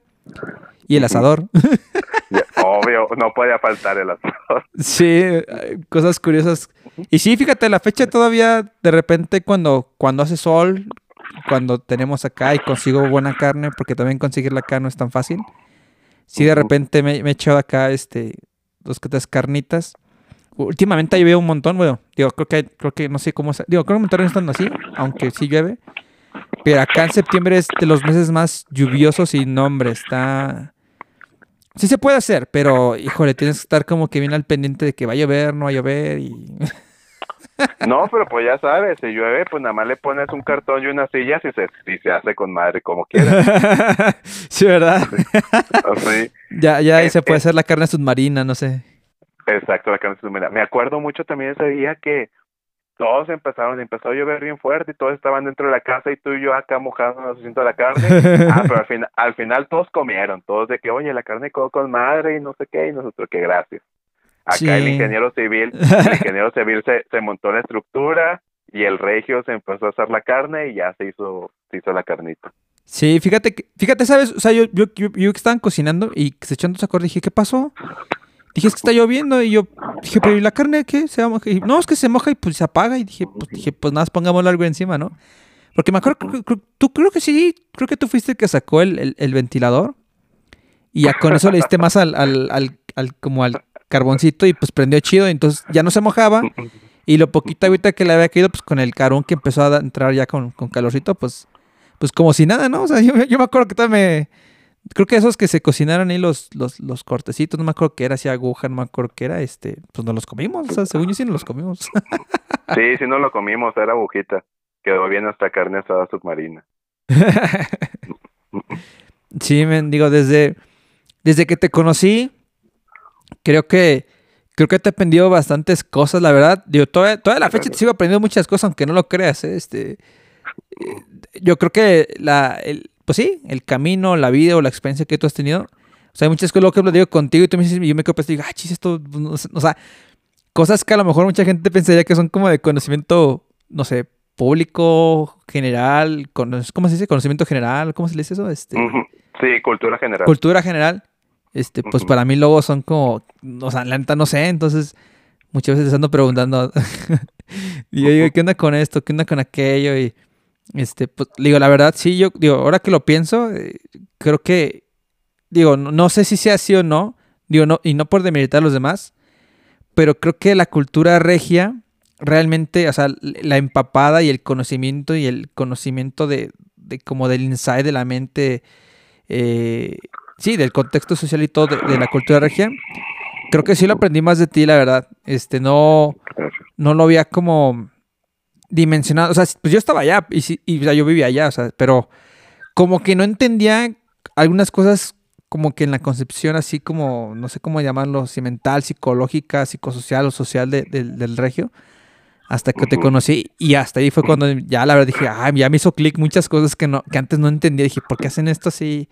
y el asador. Obvio, no podía faltar el asador. Sí, cosas curiosas. Y sí, fíjate, la fecha todavía, de repente, cuando, cuando hace sol, cuando tenemos acá y consigo buena carne, porque también conseguirla acá no es tan fácil. Sí, de repente me, me he echado acá este, dos que tres carnitas. Últimamente llueve un montón, bueno, digo, creo que, creo que no sé cómo, digo, creo que Monterrey no están así, aunque sí llueve. Pero acá en septiembre es de los meses más lluviosos y nombre, está... Sí se puede hacer, pero híjole, tienes que estar como que bien al pendiente de que va a llover, no va a llover y... No, pero pues ya sabes, si llueve, pues nada más le pones un cartón y unas sillas y se, y se hace con madre como quieras. sí, ¿verdad? Sí. Ya, ya ahí se puede hacer la carne submarina, no sé. Exacto, la carne submarina. Me acuerdo mucho también ese día que todos empezaron, empezó a llover bien fuerte y todos estaban dentro de la casa y tú y yo acá mojándonos haciendo la carne. Ah, pero al, final al final todos comieron, todos de que, oye, la carne quedó con madre y no sé qué, y nosotros que gracias. Acá el ingeniero civil, el ingeniero civil se, se montó la estructura y el regio se empezó a hacer la carne y ya se hizo, se hizo la carnita. Sí, fíjate, fíjate, ¿sabes? O sea, yo, yo, yo, yo que estaban cocinando y se echando esa dije, ¿qué pasó? Dije, es que está lloviendo. Y yo dije, pero ¿y la carne qué? ¿Se va Y, no, es que se moja y pues se apaga. Y dije, pues, dije, pues nada, pongamos algo encima, ¿no? Porque me acuerdo, tú creo que sí, creo que tú fuiste el que sacó el, el, ventilador. Y ya con eso le diste más al, al, al, como al carboncito y pues prendió chido. Entonces ya no se mojaba. Y lo poquito ahorita que le había caído, pues con el carbón que empezó a entrar ya con, con calorcito, pues, pues como si nada, ¿no? O sea, yo, yo me acuerdo que también me Creo que esos que se cocinaron ahí los, los, los cortecitos, no me acuerdo qué era, si aguja, no me acuerdo qué era, este, pues no los comimos, o sea, según yo sí no los comimos. sí, sí no lo comimos, era agujita. Quedó bien hasta carne asada submarina. sí, men, digo, desde, desde que te conocí, creo que creo que te he aprendido bastantes cosas, la verdad. Digo, toda, toda la fecha te sigo aprendiendo muchas cosas, aunque no lo creas, ¿eh? este. Eh, yo creo que la, el, pues sí, el camino, la vida o la experiencia que tú has tenido. O sea, hay muchas cosas que lo digo contigo y tú me dices, yo me quedo pensando, ah, chis, esto, o sea, cosas que a lo mejor mucha gente pensaría que son como de conocimiento, no sé, público, general, ¿cómo se dice? Conocimiento general, ¿cómo se le dice eso? Este, Sí, cultura general. Cultura general. Este, pues para mí luego son como, o sea, la neta no sé, entonces muchas veces ando preguntando, y yo digo, ¿qué onda con esto? ¿Qué onda con aquello? Y este, pues, digo, la verdad, sí, yo, digo, ahora que lo pienso, eh, creo que, digo, no, sé si sea así o no, digo, no, y no por demeritar a los demás, pero creo que la cultura regia, realmente, o sea, la empapada y el conocimiento y el conocimiento de, de como del inside de la mente, eh, sí, del contexto social y todo de, la cultura regia, creo que sí lo aprendí más de ti, la verdad. Este, no, no lo veía como dimensionado. O sea, pues yo estaba allá y, y o sea, yo vivía allá, o sea, pero como que no entendía algunas cosas como que en la concepción así como, no sé cómo llamarlo, si mental, psicológica, psicosocial o social del regio, hasta que te conocí y hasta ahí fue cuando ya la verdad dije, ah, ya me hizo clic muchas cosas que, no, que antes no entendía, dije, ¿por qué hacen esto así?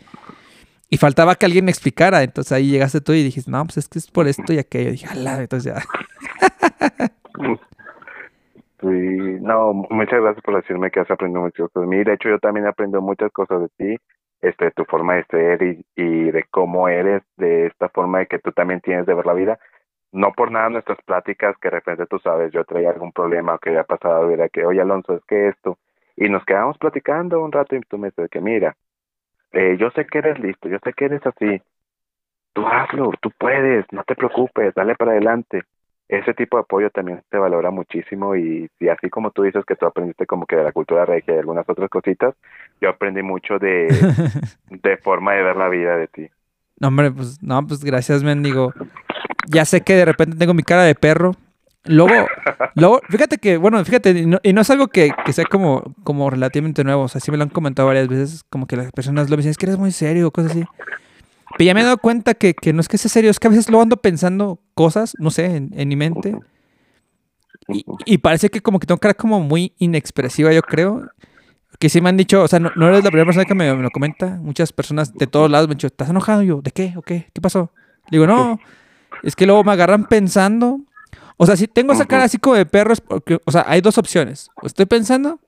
Y faltaba que alguien me explicara, entonces ahí llegaste tú y dijiste, no, pues es que es por esto y aquello, y dije, ala, entonces ya. Sí, no, muchas gracias por decirme que has aprendido muchas cosas de mí. De hecho, yo también he aprendido muchas cosas de ti, este, tu forma de ser y, y de cómo eres, de esta forma de que tú también tienes de ver la vida. No por nada nuestras pláticas, que de repente tú sabes, yo traía algún problema o que había pasado, era que, oye Alonso, es que esto, y nos quedamos platicando un rato y tú me dices que mira, eh, yo sé que eres listo, yo sé que eres así, tú hazlo, tú puedes, no te preocupes, dale para adelante. ese tipo de apoyo también se valora muchísimo y, y así como tú dices que tú aprendiste como que de la cultura regia y algunas otras cositas, yo aprendí mucho de, de forma de ver la vida de ti. No, hombre, pues, no, pues gracias, mendigo. Ya sé que de repente tengo mi cara de perro. Luego, luego, fíjate que, bueno, fíjate, y no, y no es algo que, que sea como, como relativamente nuevo. O sea, sí me lo han comentado varias veces, como que las personas lo dicen, es que eres muy serio, cosas así. Pero ya me he dado cuenta que, que no es que sea serio, es que a veces lo ando pensando cosas, no sé, en, en mi mente. Y, y parece que como que tengo cara como muy inexpresiva, yo creo. Que sí me han dicho, o sea, no, no eres la primera persona que me, me lo comenta. Muchas personas de todos lados me han dicho, ¿estás enojado? Y yo, ¿de qué? ¿O qué? ¿Qué pasó? Digo, no, es que luego me agarran pensando. O sea, si tengo esa cara así como de perro, es porque, o sea, hay dos opciones. O estoy pensando,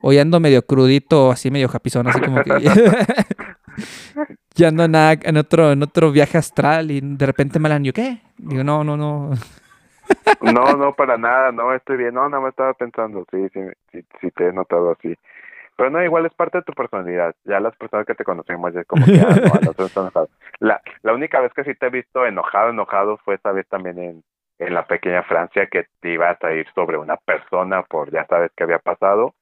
o ya ando medio crudito, así medio japizón, así como que... ya ando en, nada- en otro, en otro viaje astral y de repente me la yo, ¿qué? Digo, no, no, no. No, no, para nada, no, estoy bien. No, no me estaba pensando, sí, sí, sí, sí te he notado así. Pero no, igual es parte de tu personalidad. Ya las personas que te conocemos ya es como que, ah, no, no estás enojado. La, la única vez que sí te he visto enojado, enojado fue esa vez también en, en la pequeña Francia que te ibas a ir sobre una persona por ya sabes qué había pasado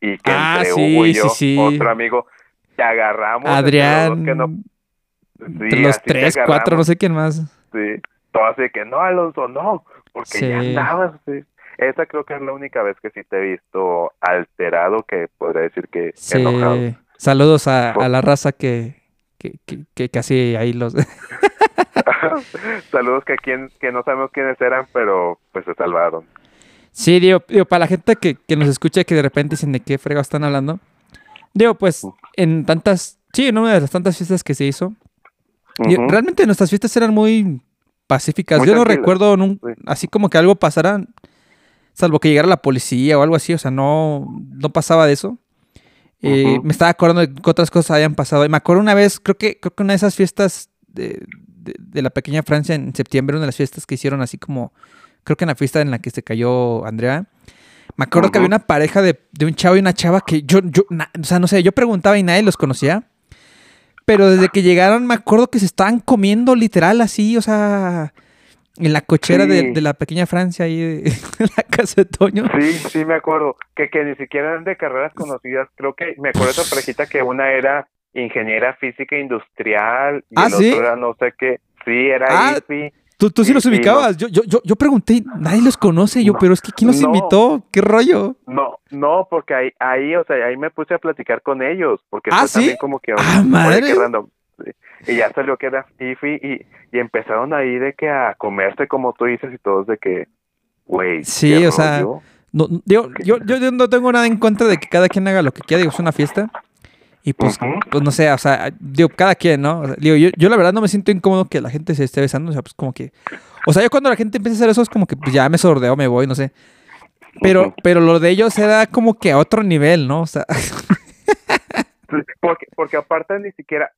y que Ah, entre sí, Hugo y yo, sí, sí. otro amigo, te agarramos. entre los Adrián, que no- entre los así te tres, cuatro, no sé quién más. Sí, todo así de que no, Alonso, no, porque ya andabas. Esa creo que es la única vez que sí te he visto alterado, que podría decir que enojado. Saludos a, a la raza que, que, que, que casi ahí los... Saludos que, quien, que no sabemos quiénes eran, pero pues se salvaron. Sí, digo, digo, para la gente que, que nos escucha y que de repente dicen de qué fregados están hablando. Digo, pues, en tantas, sí, en una de las tantas fiestas que se hizo. digo, realmente nuestras fiestas eran muy pacíficas. Muy Yo no recuerdo sí. así como que algo pasara, salvo que llegara la policía o algo así. O sea, no, no pasaba de eso. Eh. Me estaba acordando de que otras cosas habían pasado. Y me acuerdo una vez, creo que, creo que una de esas fiestas de, de- de la pequeña Francia en septiembre, una de las fiestas que hicieron así como, creo que en la fiesta en la que se cayó Andrea. Me acuerdo que había una pareja de, de un chavo y una chava que yo, yo, na- o sea, no sé, yo preguntaba y nadie los conocía. Pero desde que llegaron me acuerdo que se estaban comiendo literal así, o sea, en la cochera de, de la pequeña Francia ahí de, en la casa de Toño. Sí, sí me acuerdo. Que, que ni siquiera eran de carreras conocidas. Creo que me acuerdo de esa parejita que una era ingeniera física industrial y Ah, el ¿sí? otro era no sé qué. Sí, era Ah, IFI. Tú, tú sí los ubicabas. Yo, yo, yo, yo pregunté, nadie los conoce. Yo, No, pero es que ¿quién los no. invitó? ¿Qué rollo? No, no, porque ahí, ahí, o sea, ahí me puse a platicar con ellos, porque ¿Ah, sí? también como que ¡Ah, madre! random. Y ya salió que era IFI y, y empezaron ahí de que a comerse como tú dices y todos de que, güey, Sí, o sea. No, digo, yo, yo, yo no tengo nada en contra de que cada quien haga lo que quiera. Digo, es una fiesta. Y pues, pues no sé, o sea, digo, cada quien, ¿no? O sea, digo, yo, yo la verdad no me siento incómodo que la gente se esté besando. O sea, pues como que. O sea, yo cuando la gente empieza a hacer eso es como que pues, ya me sordeo, me voy, no sé. Pero, pero lo de ellos era como que a otro nivel, ¿no? O sea, Porque, porque aparte ni siquiera,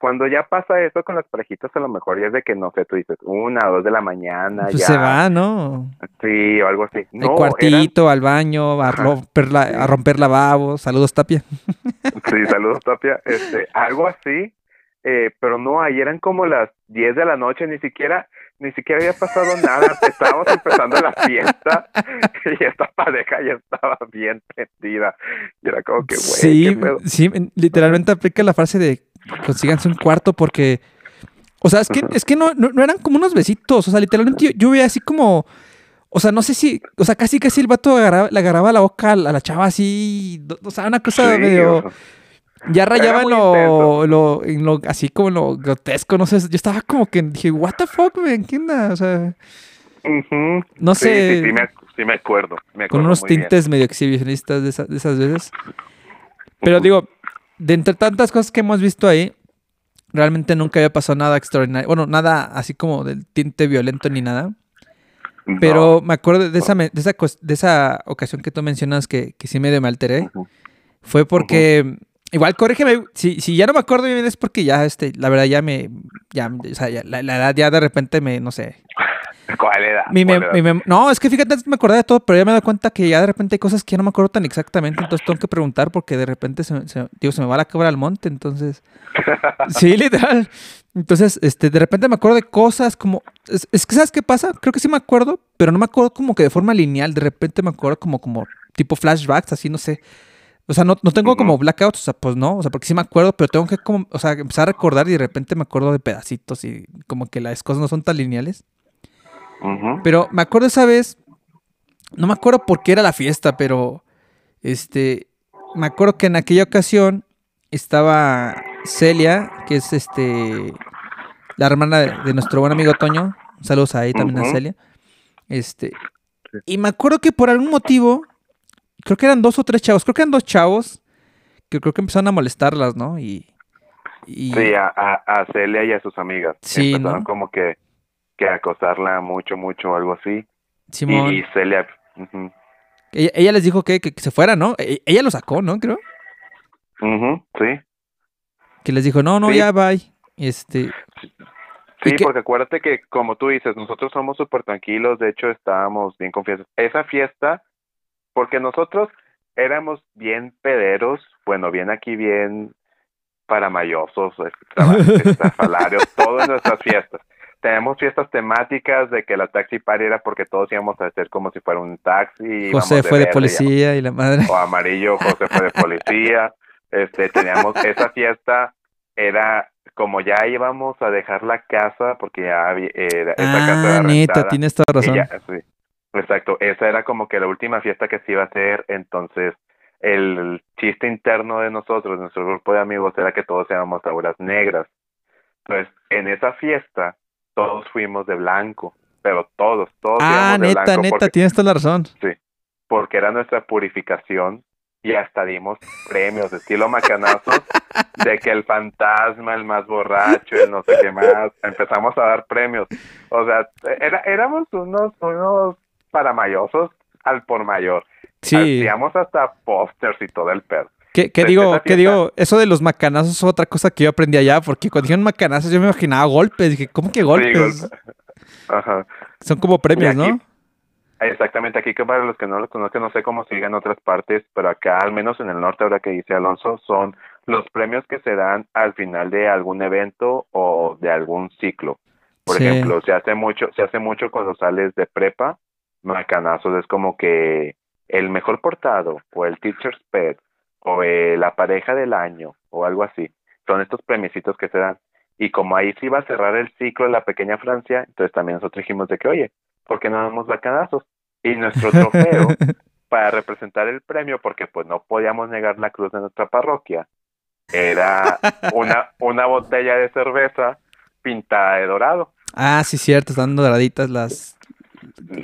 cuando ya pasa eso con las parejitas, a lo mejor ya es de que, no sé, tú dices, una o dos de la mañana, pues ya, se va, ¿no? sí, o algo así. No, eran- cuartito, al baño, a romper, la, a romper lavabos. Saludos, Tapia. Sí, saludos, Tapia. Este, algo así, eh, pero no, ahí eran como las 10 de la noche, ni siquiera, ni siquiera había pasado nada. Estábamos empezando la fiesta y esta pareja ya estaba bien tendida. Y era como que, güey, Sí, sí, en- literalmente aplica la frase de consíganse un cuarto porque, o sea, es que, es que no, no, no eran como unos besitos, o sea, literalmente yo, yo veía así como, o sea, no sé si, o sea, casi casi el vato agarraba- le agarraba la boca a la, a la chava así, o sea, una cosa Sí, medio, ya rayaba en lo, lo, en lo, así como en lo grotesco, no sé, yo estaba como que dije, what the fuck, man, ¿qué onda? O sea, ujú. no Sí, sé, sí, sí, me, sí me acuerdo. Me con acuerdo unos muy bien. tintes medio exhibicionistas de, esa- de esas veces. Pero digo, de entre tantas cosas que hemos visto ahí, realmente nunca había pasado nada extraordinario. Bueno, nada así como del tinte violento ni nada. No. Pero me acuerdo de esa, de esa, de esa ocasión que tú mencionas que, que sí medio me alteré. Ujú. Fue porque, igual corrígeme, si, si ya no me acuerdo bien es porque ya, este, la verdad ya me, ya, o sea, ya la, la edad ya de repente me, no sé, ¿Cuál era? Mi ¿Cuál mem- era? mi no, es que fíjate, antes me acordaba de todo, pero ya me he dado cuenta que ya de repente hay cosas que ya no me acuerdo tan exactamente, entonces tengo que preguntar porque de repente se, se- digo, se me va la cabra al monte, entonces... Sí, literal. Entonces, este, de repente me acuerdo de cosas como... Es, es que, ¿sabes qué pasa? Creo que sí me acuerdo, pero no me acuerdo como que de forma lineal, de repente me acuerdo como, como tipo flashbacks, así, no sé. O sea, no, no tengo como blackouts, o sea, pues no, o sea, porque sí me acuerdo, pero tengo que como, o sea, empezar a recordar y de repente me acuerdo de pedacitos y como que las cosas no son tan lineales. Ujú. Pero me acuerdo esa vez, no me acuerdo por qué era la fiesta, pero este, me acuerdo que en aquella ocasión estaba Celia, que es este, la hermana de, de nuestro buen amigo Toño. Saludos ahí también a. Celia. Este, y me acuerdo que por algún motivo, creo que eran dos o tres chavos, creo que eran dos chavos, que creo que empezaron a molestarlas, ¿no? Y, y Sí, a, a, a Celia y a sus amigas. Sí, Empezaron ¿no? como que, que a acosarla mucho, mucho o algo así. Simón, Y, y Celia, ujú, ella, ella les dijo que, que, que se fuera, ¿no? E- Ella lo sacó, ¿no? Creo. sí. Que les dijo, no, no, Sí. ya bye. Este, ¿Y Sí, qué? porque acuérdate que, como tú dices, nosotros somos súper tranquilos, de hecho estábamos bien confiados. Esa fiesta, porque nosotros éramos bien pederos, bueno, bien aquí, bien paramayosos, estrafalarios, todo en nuestras fiestas. Tenemos fiestas temáticas de que la taxi party era porque todos íbamos a hacer como si fuera un taxi. José fue de policía y la madre. o amarillo, José fue de policía. Este, teníamos esa fiesta, era como ya íbamos a dejar la casa, porque ya había, era- esa casa Ah, era neta, rentada, tienes toda razón. ya- sí, exacto, esa era como que la última fiesta que se iba a hacer, entonces el chiste interno de nosotros, nuestro grupo de amigos, era que todos éramos auras negras. Entonces, en esa fiesta, todos fuimos de blanco, pero todos, todos Ah, íbamos de neta, blanco neta, porque- tienes toda la razón. porque era nuestra purificación y hasta dimos premios estilo macanazos de que el fantasma, el más borracho, el no sé qué más, empezamos a dar premios. O sea, era, éramos unos, unos paramayosos al por mayor. Sí. Hacíamos hasta pósters y todo el pedo. ¿Qué, qué digo? ¿Qué digo? Eso de los macanazos es otra cosa que yo aprendí allá, porque cuando dijeron macanazos yo me imaginaba golpes. Dije, ¿cómo que golpes? golpe. Ajá. Son como premios, aquí- ¿no? Exactamente, aquí que para los que no lo conozcan, no sé cómo sigue en otras partes, pero acá, al menos en el norte, ahora que dice Alonso, son los premios que se dan al final de algún evento o de algún ciclo. Por Sí. ejemplo, se hace mucho, se hace mucho cuando sales de prepa, macanazos es como que el mejor portado, o el teacher's pet, o eh, la pareja del año, o algo así. Son estos premiecitos que se dan. Y como ahí se iba a cerrar el ciclo de la pequeña Francia, entonces también nosotros dijimos de que, oye, ¿por qué no damos bacanazos? Y nuestro trofeo para representar el premio, porque pues no podíamos negar la cruz de nuestra parroquia, era una, una botella de cerveza pintada de dorado. Ah, sí, cierto, están doraditas las.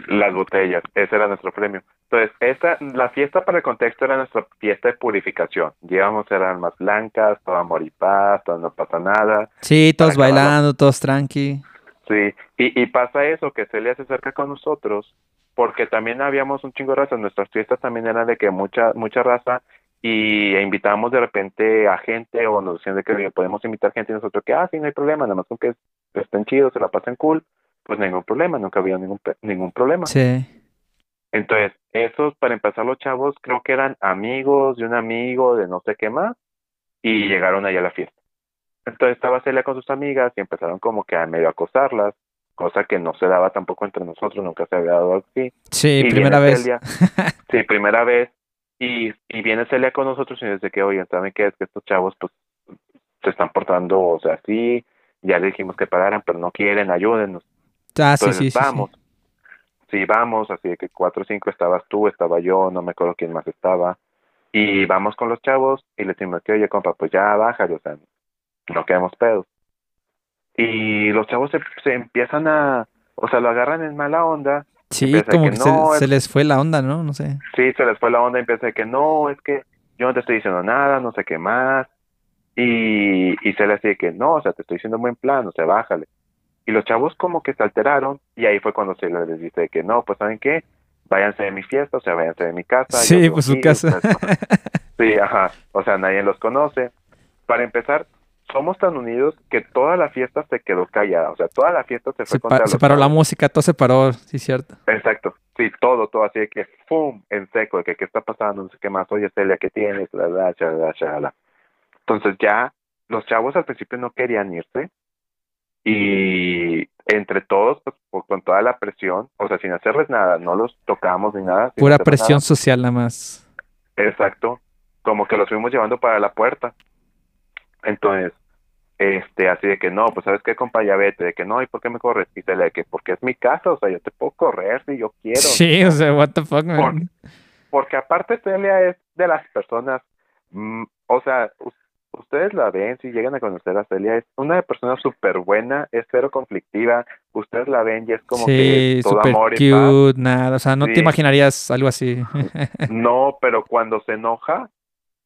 Las botellas, ese era nuestro premio. Entonces, esta, la fiesta para el contexto era nuestra fiesta de purificación. Llevamos a ser almas blancas, todo amor y paz, todo no pasa nada. Sí, todos Para acabarlo. bailando, todos tranqui. Sí, y, y pasa eso, que Celia se acerca con nosotros, porque también habíamos un chingo de raza, nuestras fiestas también eran de que mucha, mucha raza, y invitábamos de repente a gente, o nos decían de que podemos invitar gente, y nosotros que, ah, sí, no hay problema, nada más con que estén chidos, se la pasen cool, pues ningún problema, nunca había ningún, ningún problema. Sí. Entonces, esos, para empezar, los chavos creo que eran amigos de un amigo, de no sé qué más, y llegaron allá a la fiesta. Entonces estaba Celia con sus amigas y empezaron como que a medio acosarlas, cosa que no se daba tampoco entre nosotros, nunca se había dado así. Sí, Y primera vez. Celia, sí, primera vez. Y, y viene Celia con nosotros y dice que, oye, ¿saben qué? Es que estos chavos pues se están portando, o sea, así, ya le dijimos que pararan, pero no quieren, ayúdennos. Ah, sí, Entonces, sí, vamos. Sí, vamos, así de que cuatro o cinco estabas tú, estaba yo, no me acuerdo quién más estaba. Y vamos con los chavos y le decimos que, oye, compa, pues ya bájale, o sea, no quedemos pedos. Y los chavos se, se empiezan a, o sea, lo agarran en mala onda. Sí, como que que se, no, se es- les fue la onda, ¿no? No sé. Sí, se les fue la onda y empieza de que no, es que yo no te estoy diciendo nada, no sé qué más. Y, y se les dice que no, o sea, te estoy diciendo en buen plan, o sea, bájale. Y los chavos como que se alteraron y ahí fue cuando se les dice que no, pues ¿saben qué? Váyanse de mi fiesta, o sea, váyanse de mi casa. Sí, pues su casa. Sí, ajá, o sea, nadie los conoce. Para empezar, somos tan unidos que toda la fiesta se quedó callada. O sea, toda la fiesta se fue Se, contra se paró la música, todo se paró, sí, cierto. Exacto. Sí, todo, todo así de que, ¡pum! En seco, de que qué está pasando, no sé qué más. Oye, Celia, ¿qué tienes? La, la, chalala, chalala. Entonces ya los chavos al principio no querían irse y entre todos, pues, por- con toda la presión, o sea, sin hacerles nada, no los tocamos ni nada. Pura presión nada. social nada más. Exacto. Como que los fuimos llevando para la puerta. Entonces, este, así de que no, pues sabes qué, compa, ya vete, de que no, ¿y por qué me corres? Y se le de que porque es mi casa, o sea, yo te puedo correr si yo quiero. Sí, o sea, what the fuck, man. Porque aparte Celia es de las personas, mm, o sea, ustedes la ven, si llegan a conocer a Celia, es una persona súper buena, es cero conflictiva, ustedes la ven y es como Sí, que todo amor y paz. cute, nada. O sea, no te imaginarías algo así. No, pero cuando se enoja,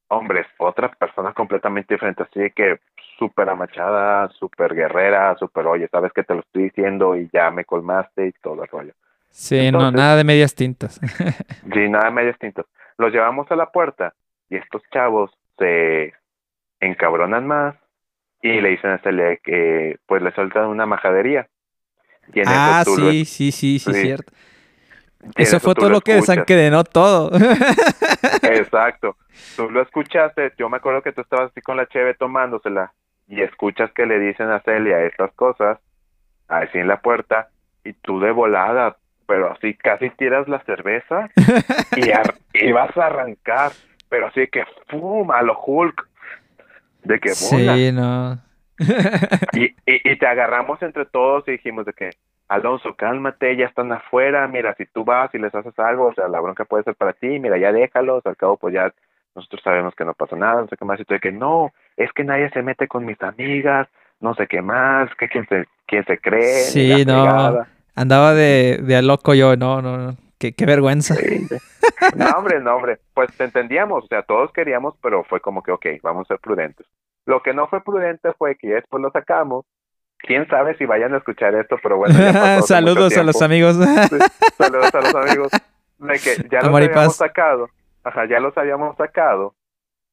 hombre, es otra persona completamente diferente, así de que súper amachada, súper guerrera, súper, oye, sabes que te lo estoy diciendo y ya me colmaste y todo el rollo. Sí, no, nada de medias tintas. Sí, nada medio distinto. Los llevamos a la puerta y estos chavos se encabronan más y le dicen a Celia que pues le sueltan una majadería. Y en Ah, eso tú lo- sí, sí, sí, sí, sí. cierto. Eso fue todo lo que escuchas. desencadenó todo. Exacto. Tú lo escuchaste, yo me acuerdo que tú estabas así con la cheve tomándosela y escuchas que le dicen a Celia estas cosas, así en la puerta, y tú de volada, pero así casi tiras la cerveza y, y vas a arrancar, pero así que ¡pum! a lo Hulk, de que bola. Sí, no. Y, y, y te agarramos entre todos y dijimos de que, Alonso, cálmate, ya están afuera, mira, si tú vas y les haces algo, o sea, la bronca puede ser para ti, mira, ya déjalos, al cabo pues ya nosotros sabemos que no pasa nada, no sé qué más, y tú de que no, es que nadie se mete con mis amigas, no sé qué más, que quién se, quién se cree, Sí, no. Andaba de, de a loco yo, no, no, no. Qué, qué vergüenza. Sí. No, hombre, no, hombre, pues te entendíamos, o sea, todos queríamos, pero fue como que, ok, vamos a ser prudentes. Lo que no fue prudente fue que después lo sacamos, quién sabe si vayan a escuchar esto, pero bueno. ya Saludos a los amigos. Sí, saludos a los amigos. De que ya los Amor y habíamos sacado. Ajá, ya los habíamos sacado.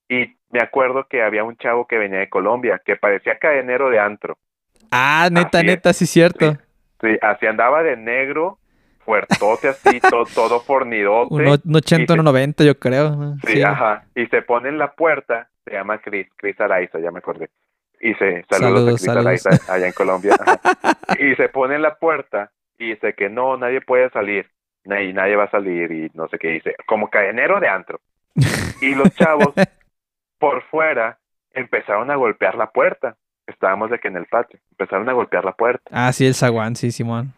Y me acuerdo que había un chavo que venía de Colombia, que parecía cadenero de antro. Ah, neta, Así neta, sí, cierto. Sí, así andaba de negro, fuertote así, to- todo fornidote. Un, o- un 80, y un 90, yo creo. Sí, Sí. ajá. Y se pone en la puerta, se llama Chris, Chris Araiza, ya me acordé. Y se, saludos, Saludos, a saludos. Araiza allá en Colombia. ajá. Y se pone en la puerta y dice que no, nadie puede salir. Y nadie va a salir y no sé qué dice. Como cadenero de antro. Y los chavos por fuera empezaron a golpear la puerta. Estábamos de que en el patio. Empezaron a golpear la puerta. Ah, sí, el zaguán, sí, Simón.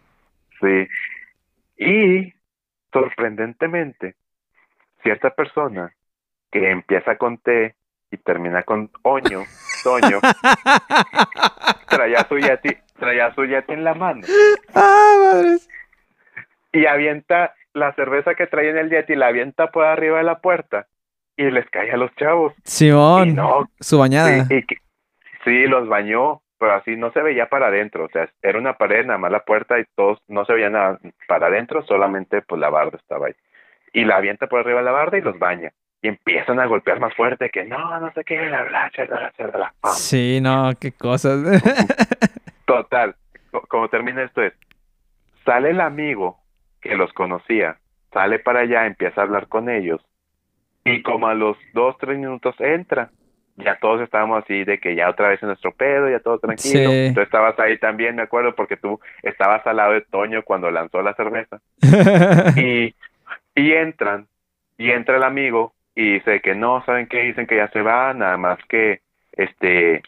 Sí. Y sorprendentemente, cierta persona que empieza con T y termina con oño, toño, traía su yeti, traía su yeti en la mano ah, madres. y avienta la cerveza que traía en el yeti, la avienta por arriba de la puerta y les cae a los chavos. Simón, no, su bañada. sí, y que- sí, los bañó, pero así no se veía para adentro, o sea, era una pared, nada más la puerta y todos no se veía nada para adentro, solamente pues la barda estaba ahí. Y la avienta por arriba de la barda y los baña. Y empiezan a golpear más fuerte que no, no sé qué, bla, bla, bla, bla, bla. Sí, no, qué cosas. Total, co- como termina esto es, sale el amigo que los conocía, sale para allá, empieza a hablar con ellos y como a los dos, tres minutos entra. Ya todos estábamos así de que ya otra vez en nuestro pedo, ya todo tranquilo. Sí. Tú estabas ahí también, me acuerdo, porque tú estabas al lado de Toño cuando lanzó la cerveza. Y, y entran, y entra el amigo y dice que no, ¿saben qué? Dicen que ya se va, nada más que, este,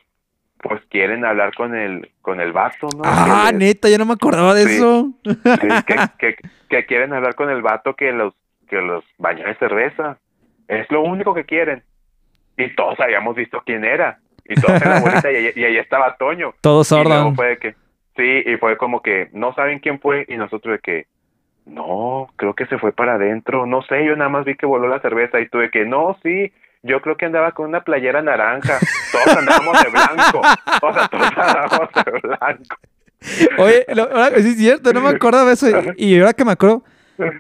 pues quieren hablar con el, con el vato, ¿no? ah, Que neta, yo no me acordaba de Sí. eso. Sí, que, que, que quieren hablar con el vato que los, que los bañó de cerveza. Es lo único que quieren. Y todos habíamos visto quién era. Y todos en la bolita y, y ahí estaba Toño. Todo Y luego sordo. fue de que, sí, y fue como que no saben quién fue y nosotros de que, no, creo que se fue para adentro, no sé, yo nada más vi que voló la cerveza y tuve que, no, sí, yo creo que andaba con una playera naranja, todos andábamos de blanco, o sea, todos andábamos de blanco. Oye, lo- ahora- sí es cierto, no me acordaba de eso. Y ahora que me acuerdo,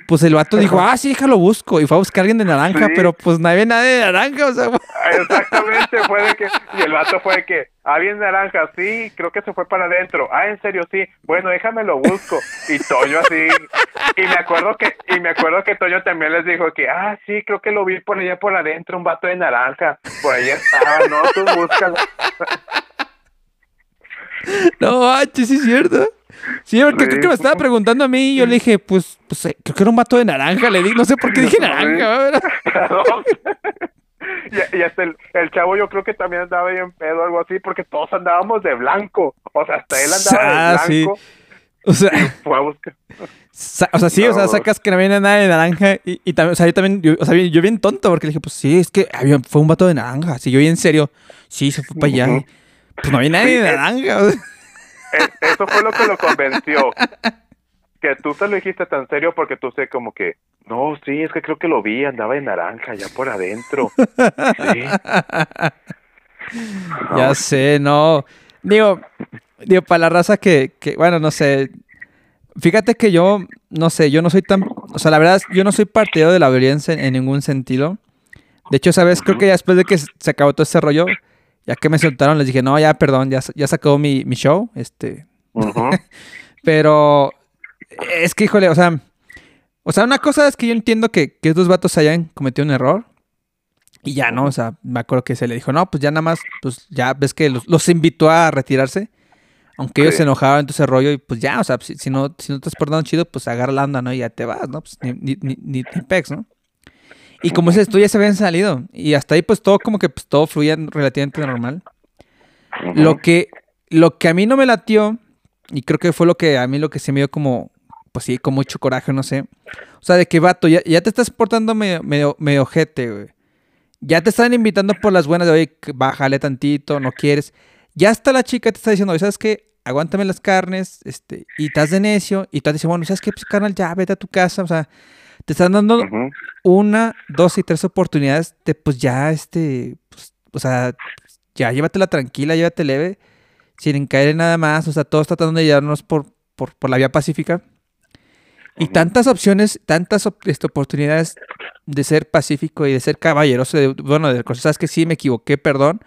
pues el vato dijo, ah, sí, déjalo busco. Y fue a buscar a alguien de naranja, pero pues no había nadie de naranja, o sea. Exactamente, fue de que, y el vato fue de que, ah, bien naranja, sí, creo que se fue para adentro. Ah, en serio, sí, bueno, déjame lo busco. Y Toño así, y me acuerdo que, y me acuerdo que Toño también les dijo que, ah, sí, creo que lo vi por allá por adentro, un vato de naranja. Por ahí estaba, no, tú búscalo. No, sí, sí es cierto. Sí, porque creo que me estaba preguntando a mí y yo le dije, pues, pues eh, creo que era un vato de naranja, le di, no sé por qué dije naranja, y, y, hasta el, el, chavo yo creo que también andaba bien pedo algo así, porque todos andábamos de blanco. O sea, hasta él andaba de blanco. O sea, fue a buscar. O sea, sí, o sea, sacas que no había nada de naranja y, y también, o sea, yo también, yo, o sea, yo bien tonto porque le dije, pues sí, es que había, fue un vato de naranja. Así yo en serio, sí, se fue para allá. Pues no había nadie de naranja. Eso fue lo que lo convenció. Que tú te lo dijiste tan serio porque tú sé como que, no, sí, es que creo que lo vi, andaba en naranja ya por adentro. Sí. Ya sé, no. Digo, digo, para la raza que, que, bueno, no sé. Fíjate que yo, no sé, yo no soy tan, o sea, la verdad, yo no soy partidario de la violencia en, ningún sentido. De hecho, ¿sabes? Creo que ya después de que se acabó todo ese rollo, ya que me soltaron, les dije, no, ya, perdón, ya, ya sacó mi, mi show. Este. Pero es que, híjole, o sea. O sea, una cosa es que yo entiendo que, que estos vatos hayan cometido un error. Y ya, ¿no? O sea, me acuerdo que se le dijo, no, pues ya nada más, pues ya ves que los, invitó a retirarse. Aunque ellos se enojaban en ese rollo y pues ya, o sea, si, no, si no te has portado chido, pues agarra la onda, ¿no? Y ya te vas, ¿no? Pues ni, ni, ni, ni pex, ¿no? Y como dices tú, ya se habían salido. Y hasta ahí, pues todo como que pues, todo fluía relativamente normal. Lo que, lo que a mí no me latió, y creo que fue lo que a mí lo que se me dio como, pues sí, con mucho coraje, no sé. O sea, de que vato, ya, ya te estás portando medio, medio, medio ojete, güey. Ya te están invitando por las buenas de, oye, bájale tantito, no quieres. Ya hasta la chica te está diciendo, ¿sabes qué? Aguántame las carnes, este, y estás de necio, y tú dices, bueno, ¿sabes qué? Pues carnal, ya vete a tu casa, o sea, te están dando una, dos y tres oportunidades de pues ya, este, pues, o sea, ya llévatela tranquila, llévate leve, sin caer en nada más, o sea, todos tratando de llevarnos por, por, la vía pacífica. Y tantas opciones, tantas este, oportunidades de ser pacífico y de ser caballeroso, de, bueno, de cosas, que sí me equivoqué, perdón,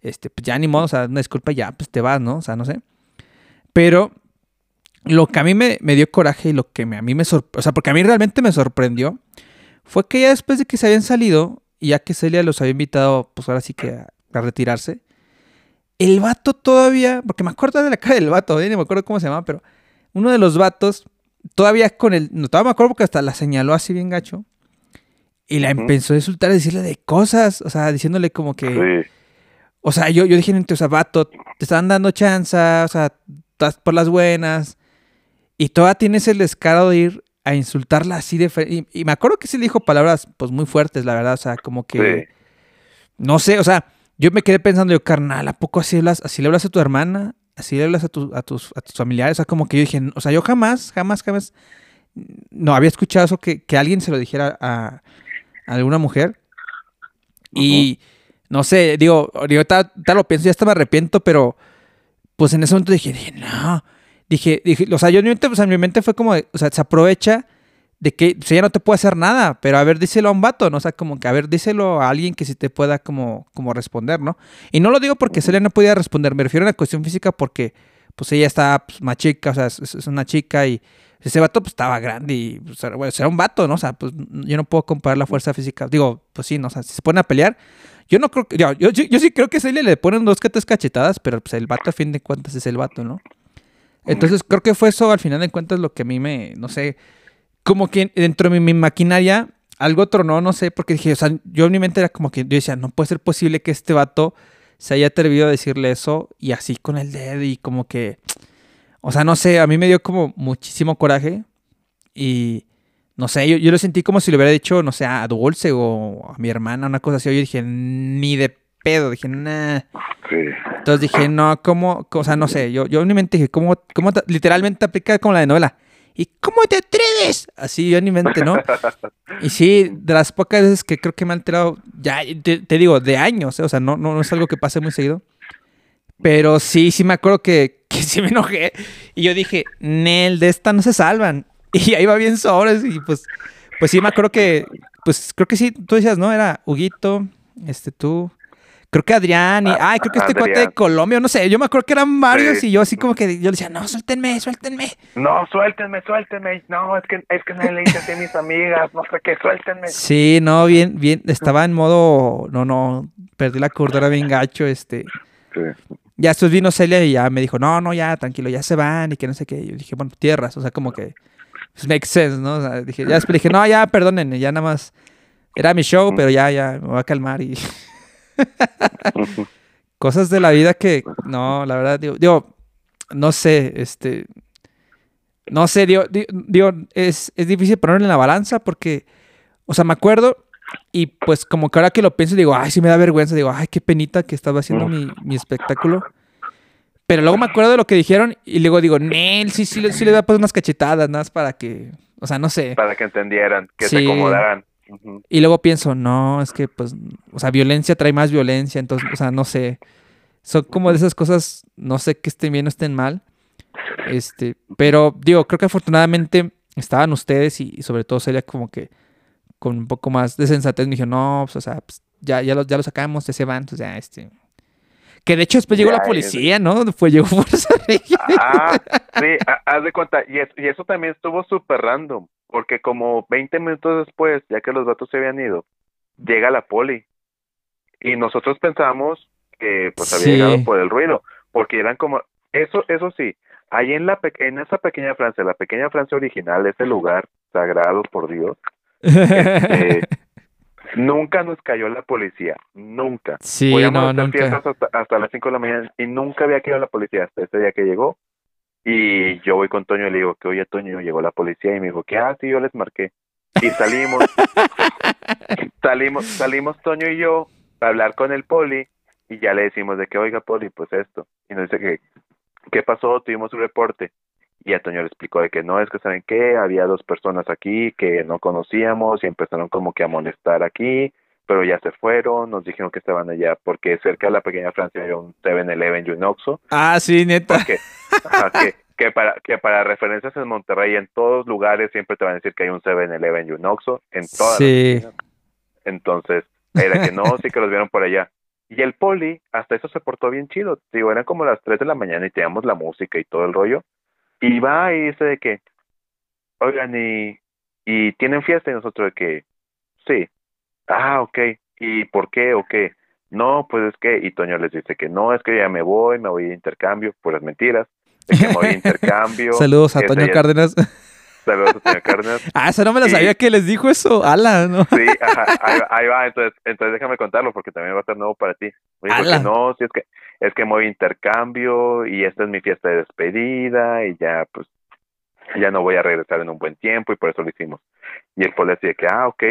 este, pues ya ni modo, o sea, una disculpa, ya, pues te vas, ¿no? O sea, no sé. Pero lo que a mí me, dio coraje y lo que a mí me sorprendió, o sea, porque a mí realmente me sorprendió, fue que ya después de que se habían salido, y ya que Celia los había invitado, pues ahora sí que a, retirarse, el vato todavía, porque me acuerdo de la cara del vato, ¿eh? ni me acuerdo cómo se llama, pero uno de los vatos, todavía con el, no todavía me acuerdo porque hasta la señaló así bien gacho, y la empezó a insultar, a decirle de cosas, o sea, diciéndole como que... O sea, yo, yo dije, o sea, vato, te están dando chance, o sea, estás por las buenas, y todavía tienes el descaro de ir a insultarla así de... Y, y, me acuerdo que sí le dijo palabras pues muy fuertes, la verdad. O sea, como que... No sé, o sea, yo me quedé pensando, yo, carnal, ¿a poco así, hablas, así le hablas a tu hermana? ¿Así le hablas a, tu, a, tus, a tus familiares? O sea, como que yo dije, o sea, yo jamás, jamás, jamás... No había escuchado eso, que, que alguien se lo dijera a, a alguna mujer. Y... No sé, digo, ahorita lo pienso, ya hasta me arrepiento, pero pues en ese momento dije, dije no, dije, dije, o sea, yo mente, fue como, o sea, se aprovecha de que o sea, ya no te puede hacer nada, pero a ver, díselo a un vato, ¿no? O sea, como que a ver, díselo a alguien que sí te pueda como, como responder, ¿no? Y no lo digo porque Celia no podía responder, me refiero a una cuestión física porque pues ella está pues, más chica, o sea, es, una chica y ese vato pues estaba grande y pues, bueno, será un vato, ¿no? O sea, pues yo no puedo comparar la fuerza física. Digo, pues sí, ¿no? O sea, si se pone a pelear, yo no creo que, yo, yo, yo sí creo que Celia le ponen dos que cachetadas, pero pues el vato a fin de cuentas es el vato, ¿no? Entonces creo que fue eso al final de cuentas lo que a mí me, no sé, como que dentro de mi, maquinaria algo tronó, no sé, porque dije, o sea, yo en mi mente era como que yo decía, no puede ser posible que este vato se haya atrevido a decirle eso y así con el dedo y como que, o sea, no sé, a mí me dio como muchísimo coraje y no sé, yo, yo lo sentí como si le hubiera dicho, no sé, a Dulce o a mi hermana, una cosa así. Yo dije, ni de pedo, dije, nah. Entonces dije, no, ¿cómo? O sea, no sé, yo, yo en mi mente dije, ¿cómo, cómo literalmente aplica como la de novela? ¿Y cómo te atreves? Así yo en mi mente, ¿no? Y sí, de las pocas veces que creo que me ha alterado, ya te, digo, de años, ¿eh? o sea, no, no, es algo que pase muy seguido. Pero sí, sí me acuerdo que, que sí me enojé. Y yo dije, Nel, de esta no se salvan. Y ahí va bien sobres y pues, pues sí, me acuerdo que, pues creo que sí, tú decías, ¿no? Era Huguito, este, tú, creo que Adrián y, Ah, ay, creo que este cuate de. Colombia, no sé, yo me acuerdo que eran varios Sí. y yo así como que, yo le decía, no, suéltenme, suéltenme. No, suéltenme, suéltenme. No, es que, es que nadie le así a mis amigas. No sé qué, suéltenme. Sí, no, bien, bien, estaba en modo, no, no, perdí la cordura bien gacho, este. Sí. Ya después vino Celia y ya me dijo, no, no, ya, tranquilo, ya se van y que no sé qué. Yo dije, bueno, tierras, o sea, como que, pues makes sense, ¿no? O sea, dije, ya después dije, no, ya, perdónenme, ya nada más, era mi show, pero ya, ya, me voy a calmar y... Cosas de la vida que, no, la verdad, digo, digo no sé, este, no sé, digo, di- digo, es, es difícil ponerlo en la balanza porque, o sea, me acuerdo y pues como que ahora que lo pienso digo, ay, sí me da vergüenza, digo, ay, qué penita que estaba haciendo mi, mi espectáculo. Pero luego me acuerdo de lo que dijeron y luego digo, Nel, sí, sí, le- sí le voy a poner unas cachetadas, nada más para que, o sea, no sé. Para que entendieran, que se Sí. Y luego pienso, no, es que pues, o sea, violencia trae más violencia, entonces, o sea, no sé. Son como de esas cosas, no sé que estén bien o estén mal. Este, pero digo, creo que afortunadamente estaban ustedes y, y sobre todo Celia como que con un poco más de sensatez me dijo, no, pues, o sea, pues, ya, ya, lo, ya lo sacamos, ya se van, entonces ya, este. Que de hecho después llegó Ya, la policía, ¿no? Fue, llegó Fuerza. Ah, sí, ha- haz de cuenta. Y, es- y eso también estuvo súper random. Porque como 20 minutos después, ya que los vatos se habían ido, llega la poli. Y nosotros pensamos que pues había Sí. llegado por el ruido. Porque eran como... Eso, eso sí, ahí en, la, pe- en esa pequeña Francia, la pequeña Francia original, ese lugar sagrado por Dios, este, nunca nos cayó la policía. Nunca. sí, Podíamos no, hacer nunca. fiestas hasta, hasta las 5 de la mañana y nunca había caído la policía hasta ese día que llegó. Y yo voy con Toño y le digo que oye Toño, llegó la policía y me dijo que ah, sí, yo les marqué. Y salimos, salimos, salimos Toño y yo a hablar con el poli y ya le decimos de que oiga poli, pues esto. Y nos dice que, ¿qué pasó? Tuvimos un reporte. Y a Toño le explicó de que no, es que saben qué, había dos personas aquí que no conocíamos y empezaron como que a molestar aquí, pero ya se fueron, nos dijeron que estaban allá porque cerca de la pequeña Francia había un 7-Eleven y un Oxxo, Ah, sí, neta. porque que, que para que para referencias en Monterrey en todos lugares siempre te van a decir que hay un 7-Eleven y un Oxxo en todas Sí. Entonces, era que no, sí que los vieron por allá. Y el poli, hasta eso se portó bien chido. Digo, eran como las 3 de la mañana y teníamos la música y todo el rollo. Y va y dice de que, oigan, y, y tienen fiesta y nosotros de que, sí. Ah, ok. ¿Y por qué o qué? No, pues es que, y Toño les dice que no, es que ya me voy, me voy de intercambio, puras mentiras, de que me voy de intercambio. Saludos a Toño Cárdenas. Saludos a Toño Cárdenas. Ah, esa no me Sí. sabía que les dijo eso. Ala, ¿no? Sí, ajá, ahí, va- ahí va, entonces, entonces déjame contarlo porque también va a ser nuevo para ti. Me dijo ¡Hala! que no, si es que es que me voy a intercambio y esta es mi fiesta de despedida y ya pues ya no voy a regresar en un buen tiempo y por eso lo hicimos. Y el poli decía que ah, ok,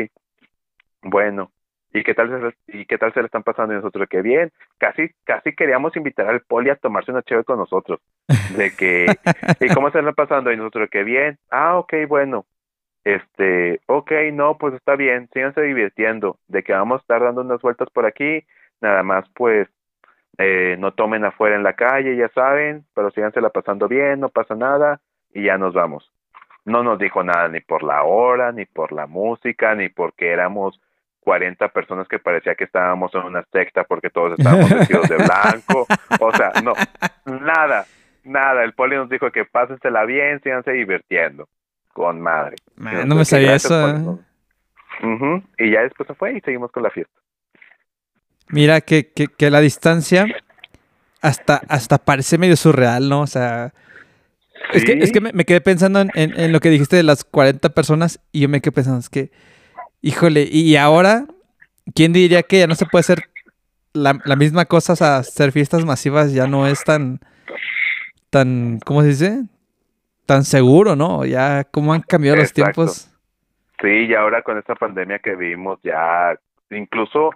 bueno, ¿y qué tal se, le- y qué tal se le están pasando y nosotros que bien? Casi casi queríamos invitar al poli a tomarse una chévere con nosotros. De que ¿Y cómo se le está pasando? Y nosotros que bien. Ah, ok, bueno. Este, ok, no, pues está bien, síganse divirtiendo, de que vamos a estar dando unas vueltas por aquí, nada más pues eh, no tomen afuera en la calle, ya saben, pero síganse la pasando bien, no pasa nada y ya nos vamos. No nos dijo nada ni por la hora, ni por la música, ni porque éramos 40 personas que parecía que estábamos en una secta porque todos estábamos vestidos de blanco, o sea, no, nada, nada, el poli nos dijo que pásensela bien, síganse divirtiendo, con madre. Man, Y no me sabía eso. ¿eh? Y ya después se fue y seguimos con la fiesta. Mira que, que, que la distancia hasta, hasta parece medio surreal, ¿no? O sea, es que, es que me, me quedé pensando en, en- en lo que dijiste de las 40 personas y yo me quedé pensando, es que, híjole, y ahora, ¿quién diría que ya no se puede hacer la, la misma cosa? O sea, hacer fiestas masivas ya no es tan, tan, ¿cómo se dice? Tan seguro, ¿no? Ya, ¿cómo han cambiado los tiempos? Sí, y ahora con esta pandemia que vimos, ya incluso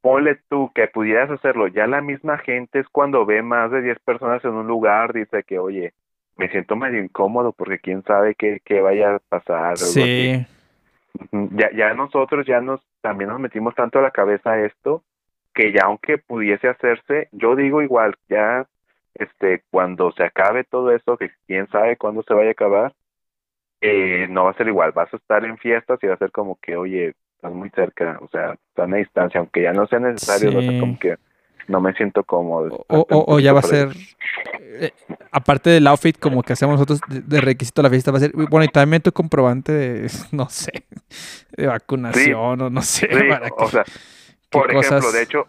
ponle tú que pudieras hacerlo, ya la misma gente es cuando ve más de 10 personas en un lugar, dice que, oye, me siento medio incómodo porque quién sabe qué, qué vaya a pasar. Sí. Ya, ya nosotros ya nos, también nos metimos tanto a la cabeza esto, que ya aunque pudiese hacerse, yo digo igual, ya este, cuando se acabe todo esto, que quién sabe cuándo se vaya a acabar, eh, no va a ser igual, vas a estar en fiestas y va a ser como que, oye, estás muy cerca, o sea, están a distancia, aunque ya no sea necesario, va a ser Sí. como que no me siento cómodo. O, o- o ya va a ser, eh, aparte del outfit como que hacemos nosotros de, de requisito a la fiesta, va a ser, bueno, y también tu comprobante de, no sé, de vacunación o no sé. Sí, para o que- sea, por ejemplo, cosas- de hecho,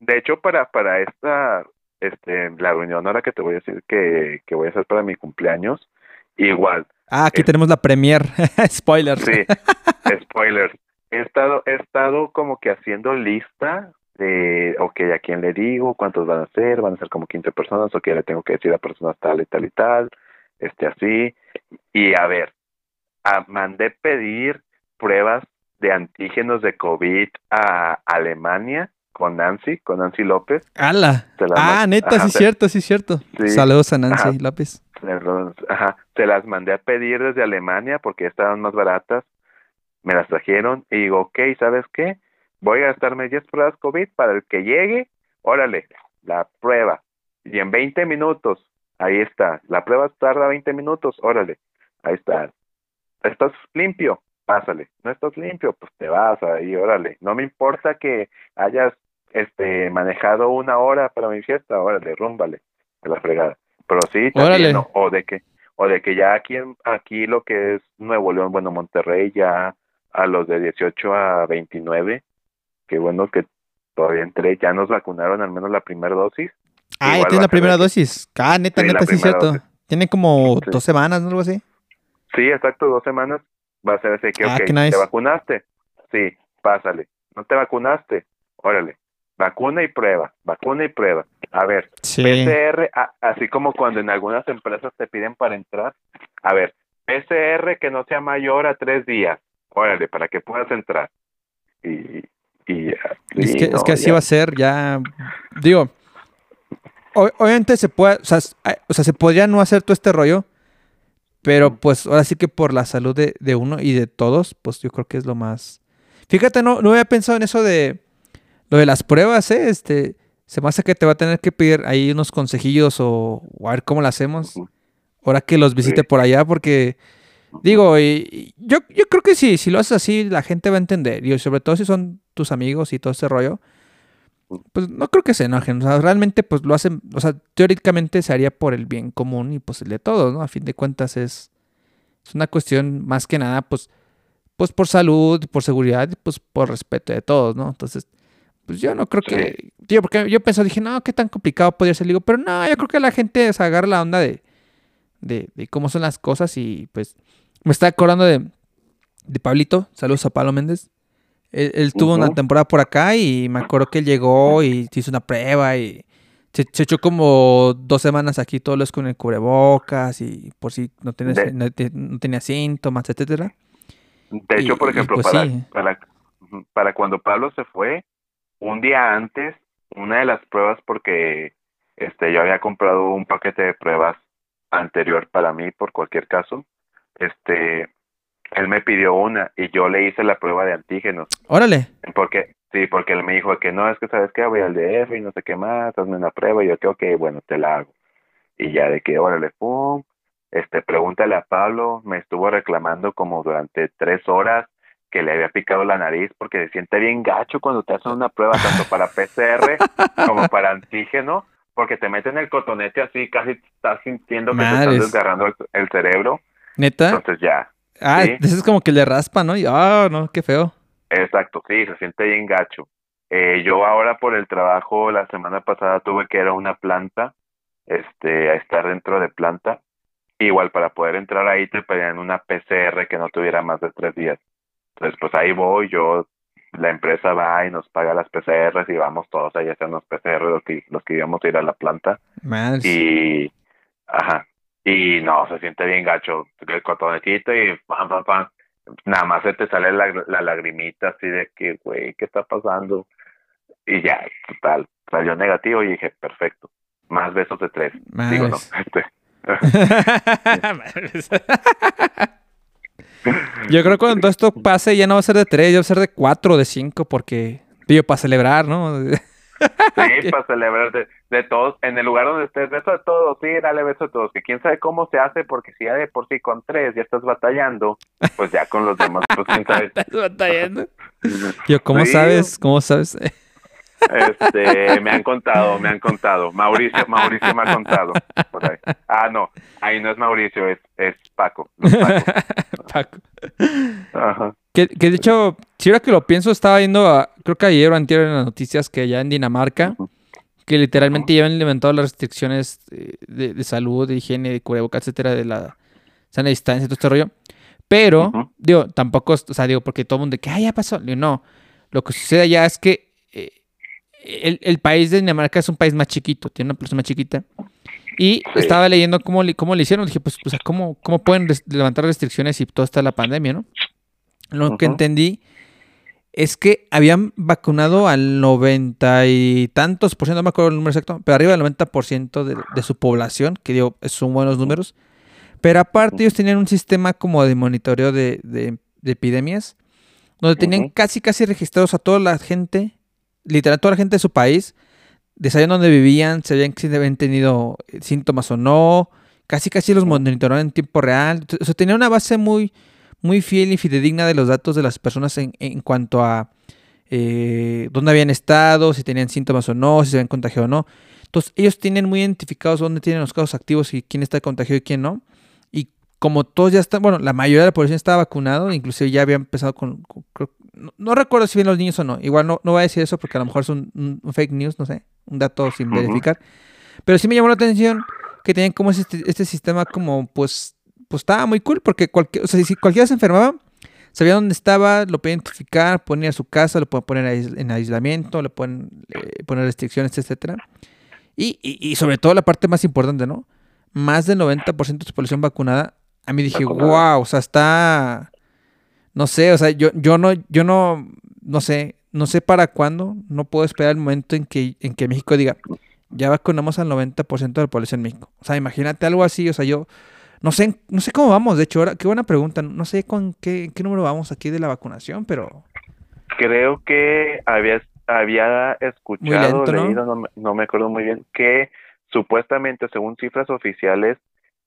de hecho para para esta este la reunión ahora que te voy a decir que, que voy a hacer para mi cumpleaños, igual, Ah, aquí eh, tenemos la premier, spoilers. sí, spoilers. He estado he estado como que haciendo lista de, ok, a quién le digo, cuántos van a ser, van a ser como 15 personas, ok, le tengo que decir a personas tal y tal y tal, este así, y a ver, a- mandé pedir pruebas de antígenos de COVID a Alemania con Nancy, con Nancy López. ¡Hala! Ah, neta, Ajá, sí, se- cierto, sí, cierto. Sí. Saludos a Nancy Ajá. López. Ajá, se las mandé a pedir desde Alemania porque estaban más baratas. Me las trajeron y digo, ok, ¿sabes qué? Voy a gastarme 10 pruebas COVID para el que llegue. Órale, la prueba. Y en 20 minutos, ahí está. La prueba tarda 20 minutos, órale, ahí está. ¿Estás limpio? Pásale. ¿No estás limpio? Pues te vas ahí, órale. No me importa que hayas este manejado una hora para mi fiesta, órale, rúmbale, a la fregada. Pero sí, también, o de que o de que ya aquí en, aquí lo que es Nuevo León, bueno, Monterrey ya a los de 18 a 29, qué bueno que todavía entré, ya nos vacunaron al menos la primera dosis. Ah, ya tiene la primera ser- dosis. Ah, neta, Sí, neta, sí, cierto. dosis. Tiene como Sí. dos semanas, ¿no? Algo así. Sí, exacto, dos semanas va a ser ese que, Ah, ok, nice. ¿te vacunaste? Sí, pásale. ¿No te vacunaste? Órale, vacuna y prueba, vacuna y prueba. A ver, Sí. PCR, a- así como cuando en algunas empresas te piden para entrar, a ver, PCR que no sea mayor a tres días, órale, para que puedas entrar. Y, y, Es y que, es que así ya. va a ser, ya. Digo, obviamente se puede, o sea, o se podría no hacer todo este rollo, pero pues ahora sí que por la salud de, de uno y de todos, pues yo creo que es lo más. Fíjate, no, no había pensado en eso de lo de las pruebas, ¿eh? Este, se me hace que te va a tener que pedir ahí unos consejillos o, o a ver cómo lo hacemos. Ahora que los visite Sí. por allá, porque Digo, y, y yo, yo creo que sí, si lo haces así, la gente va a entender. Y sobre todo si son tus amigos y todo ese rollo, pues no creo que se enojen. O sea, realmente, pues lo hacen, o sea, teóricamente se haría por el bien común y pues el de todos, ¿no? A fin de cuentas es, es una cuestión más que nada, pues, pues por salud, por seguridad y pues por respeto de todos, ¿no? Entonces, pues yo no creo Sí. que, tío, porque yo pensé, dije, no, qué tan complicado podría ser. Digo, pero no, yo creo que la gente se agarra la onda de, de, de cómo son las cosas y pues me está acordando de, de Pablito. Saludos a Pablo Méndez. Él, él tuvo una temporada por acá y me acuerdo que él llegó y se hizo una prueba y se, se echó como dos semanas aquí todos los con el cubrebocas y por si no tenía, De- no, te- no tenía síntomas, etcétera. De hecho, Y- por ejemplo, pues para, sí. para, para cuando Pablo se fue, un día antes, una de las pruebas, porque este yo había comprado un paquete de pruebas anterior para mí, por cualquier caso, este, él me pidió una y yo le hice la prueba de antígenos, Órale. porque sí, porque él me dijo que no, es que sabes qué, voy al DF y no sé qué más, hazme una prueba, y yo que ok, bueno, te la hago. Y ya de que, órale, pum, este, pregúntale a Pablo, me estuvo reclamando como durante tres horas que le había picado la nariz porque se siente bien gacho cuando te hacen una prueba tanto para PCR como para antígeno, porque te meten el cotonete así, casi estás sintiendo que te están desgarrando el, el cerebro, ¿Neta? entonces ya, Ah, sí. ese es como que le raspa, ¿no? Y, ah, no, qué feo. Exacto, sí, se siente bien gacho. Eh, yo ahora por el trabajo, la semana pasada tuve que ir a una planta, este, a estar dentro de planta. Igual para poder entrar ahí te pedían una PCR que no tuviera más de tres días. Entonces, pues ahí voy, yo, la empresa va y nos paga las PCRs y vamos todos ahí a hacer unos PCR los que, los que íbamos a ir a la planta. Madres. Y, ajá, y no, se siente bien gacho, el cotonetito y pam, pam, pam. Nada más se te sale la, la lagrimita así de que, güey, ¿qué está pasando? Y ya, total, salió negativo y dije, perfecto, más besos de tres. Digo, no, este. Yo creo que cuando esto pase ya no va a ser de tres, ya va a ser de cuatro de cinco, porque, digo, para celebrar, ¿no? Sí, para celebrar de, de, todos, en el lugar donde estés, beso de todos, sí, dale beso a todos, que quién sabe cómo se hace, porque si ya de por sí con tres ya estás batallando, pues ya con los demás, pues quién sabe. estás batallando. Yo, ¿cómo sabes? ¿Cómo sabes? Este, me han contado, me han contado. Mauricio, Mauricio me ha contado. Ah, no, ahí no es Mauricio, es, es Paco. Paco. Ajá. Que, que, de hecho, si ahora que lo pienso, estaba viendo, creo que ayer o anterior en las noticias que allá en Dinamarca, que literalmente ya han implementado las restricciones de, de, salud, de higiene, de cubrebocas, etcétera, de la sana distancia, todo este rollo. Pero, digo, tampoco, o sea, digo, porque todo el mundo, que, ah, ya pasó. Digo, no, lo que sucede allá es que el, el, país de Dinamarca es un país más chiquito, tiene una población más chiquita. Y estaba leyendo cómo, cómo le hicieron. Dije, pues, pues ¿cómo, ¿cómo pueden levantar restricciones si todo está la pandemia, no? Lo que entendí es que habían vacunado al noventa y tantos por ciento, no me acuerdo el número exacto, pero arriba del 90% de, de su población, que digo, son buenos números. Pero aparte ellos tenían un sistema como de monitoreo de, de, epidemias, donde tenían casi casi registrados a toda la gente literal, toda la gente de su país, de saber dónde vivían, sabían si habían tenido eh, síntomas o no, casi casi los monitoreaban en tiempo real. O sea, tenía una base muy, muy fiel y fidedigna de los datos de las personas en, en cuanto a eh, dónde habían estado, si tenían síntomas o no, si se habían contagiado o no. Entonces, ellos tienen muy identificados dónde tienen los casos activos y quién está contagiado y quién no. Como todos ya están, bueno, la mayoría de la población estaba vacunado, inclusive ya había empezado con, no, recuerdo si bien los niños o no. Igual no, no voy a decir eso porque a lo mejor es un, fake news, no sé, un dato sin verificar. Pero sí me llamó la atención que tenían como este, este sistema como, pues, pues estaba muy cool porque cualquier, o sea, si cualquiera se enfermaba, sabía dónde estaba, lo podía identificar, ponía a su casa, lo pueden poner en aislamiento, le pueden eh, poner restricciones, etcétera. Y, y, y, sobre todo la parte más importante, ¿no? Más del 90% de su población vacunada. A mí dije, wow, o sea, está no sé, o sea, yo, yo no, yo no, no sé, no sé para cuándo, no puedo esperar el momento en que, en que México diga, ya vacunamos al 90% de la población en México. O sea, imagínate algo así, o sea, yo no sé, no sé cómo vamos, de hecho, ahora, qué buena pregunta, no sé con qué, qué número vamos aquí de la vacunación, pero... Creo que había, había escuchado, leído, no, no me acuerdo muy bien, que supuestamente, según cifras oficiales,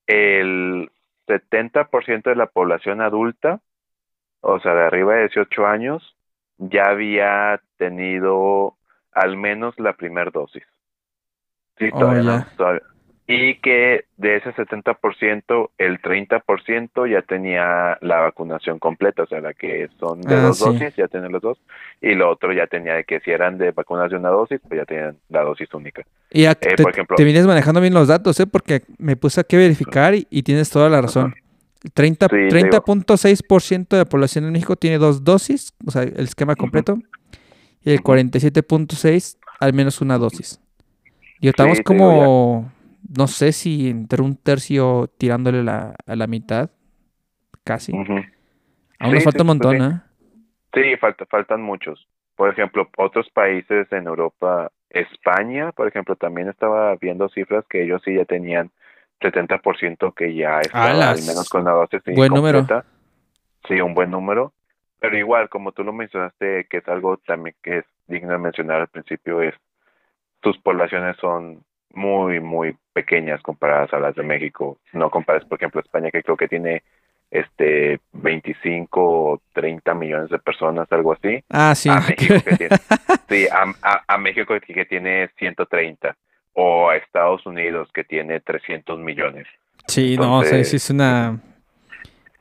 el 70% de la población adulta o sea, de arriba de 18 años, ya había tenido al menos la primera dosis. Sí, oh, todavía, Y que de ese 70%, el 30% ya tenía la vacunación completa, o sea, la que son de ah, dos dosis, ya tienen los dos, y lo otro ya tenía de que si eran de vacunas de una dosis, pues ya tenían la dosis única. Y eh, te, por ejemplo, te vienes manejando bien los datos, ¿eh? Porque me puse a que verificar y, tienes toda la razón. 30.6% de la población en México tiene dos dosis, o sea, el esquema completo, y el 47.6% al menos una dosis. Y estamos como, no sé si entre un tercio tirándole la, a la mitad, casi. Aún nos falta un montón, ¿eh? Sí, falta, faltan muchos. Por ejemplo, otros países en Europa, España, por ejemplo, también estaba viendo cifras que ellos sí ya tenían 70% que ya está al menos con la dosis buen número. Sí, un buen número. Pero igual, como tú lo mencionaste, que es algo también que es digno de mencionar al principio, es tus poblaciones son muy, muy pequeñas comparadas a las de México. No compares, por ejemplo, España, que creo que tiene este 25 o 30 millones de personas, algo así. Ah, sí. A México que tiene, sí, a, a México que tiene 130 o a Estados Unidos que tiene 300 millones. Sí, no, o sea, sí es una...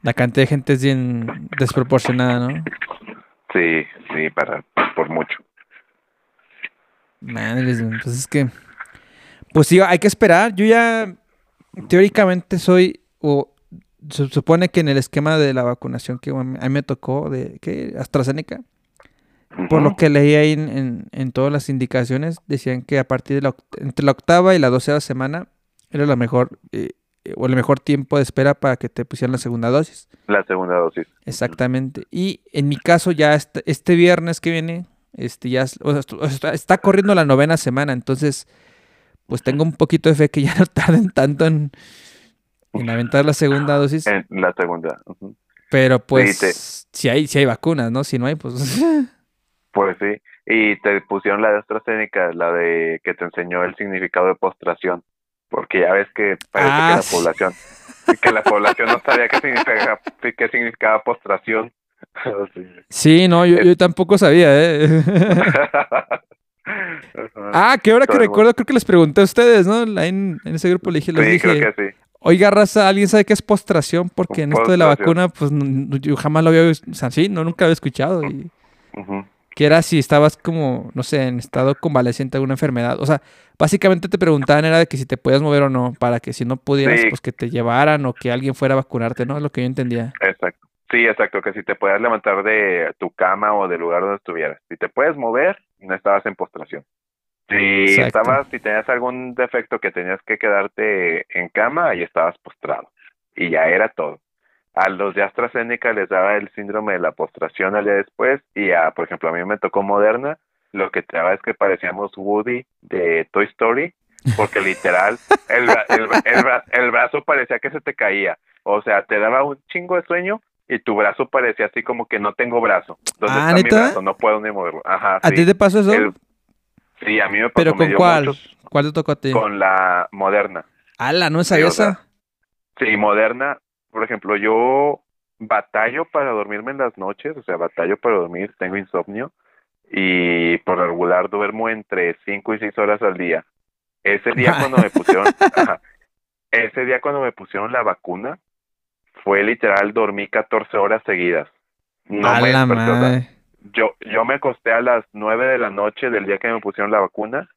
La cantidad de gente es bien desproporcionada, ¿no? Sí, sí, para, por mucho. Madre, entonces es que... Pues sí, hay que esperar. Yo ya teóricamente soy, o se supone que en el esquema de la vacunación que a mí me tocó, de que AstraZeneca, por lo que leí ahí en, todas las indicaciones, decían que a partir de la, entre la octava y la doceava semana era la mejor eh, o el mejor tiempo de espera para que te pusieran la segunda dosis. La segunda dosis. Exactamente. Y en mi caso ya este, este viernes que viene, este ya está, corriendo la novena semana, entonces pues tengo un poquito de fe que ya no tarden tanto en, en aventar la segunda dosis. En la segunda. Pero pues si hay si hay vacunas, ¿no? Si no hay, pues Pues sí, y te pusieron la de AstraZeneca, la de que te enseñó el significado de postración, porque ya ves que parece Ah, que la sí. población, que la población no sabía qué significaba, qué significaba postración. Sí. Sí, no, yo, yo tampoco sabía, ¿eh? Ah, que ahora que recuerdo, creo que les pregunté a ustedes, ¿no? En, en ese grupo les dije, les sí, dije, creo que sí. oiga, raza, ¿alguien sabe qué es postración? Porque en esto de la vacuna, pues no- yo jamás lo había, o sea, sí, no, nunca había escuchado. Y que era si estabas como, no sé, en estado convaleciente de alguna enfermedad. O sea, básicamente te preguntaban era de que si te podías mover o no, para que si no pudieras, Sí. pues que te llevaran o que alguien fuera a vacunarte, ¿no? Es lo que yo entendía. Exacto. Sí, exacto, que si te puedes levantar de tu cama o del lugar donde estuvieras. Si te puedes mover, no estabas en postración. Si Exacto. estabas, si tenías algún defecto que tenías que quedarte en cama, ahí estabas postrado. Y ya era todo. A los de AstraZeneca les daba el síndrome de la postración al día después y a, por ejemplo, a mí me tocó Moderna, lo que te daba es que parecíamos Woody de Toy Story, porque literal el, el, el brazo parecía que se te caía. O sea, te daba un chingo de sueño y tu brazo parecía así como que no tengo brazo. ¿Dónde Ah, está mi ¿neta? brazo? No puedo ni moverlo. Ajá, ¿A sí. ti te pasó eso? El- sí, a mí me pasó. ¿Pero con cuál? muchos- ¿Cuál te tocó a ti? Con la Moderna. Ala, ¿no o sea, esa? Sí, Moderna, por ejemplo, yo batallo para dormirme en las noches, o sea, batallo para dormir, tengo insomnio y por regular duermo entre 5 y 6 horas al día. Ese día cuando me pusieron, ajá, ese día cuando me pusieron la vacuna, fue literal, dormí 14 horas seguidas. No a me la madre. yo, yo me acosté a las 9 de la noche del día que me pusieron la vacuna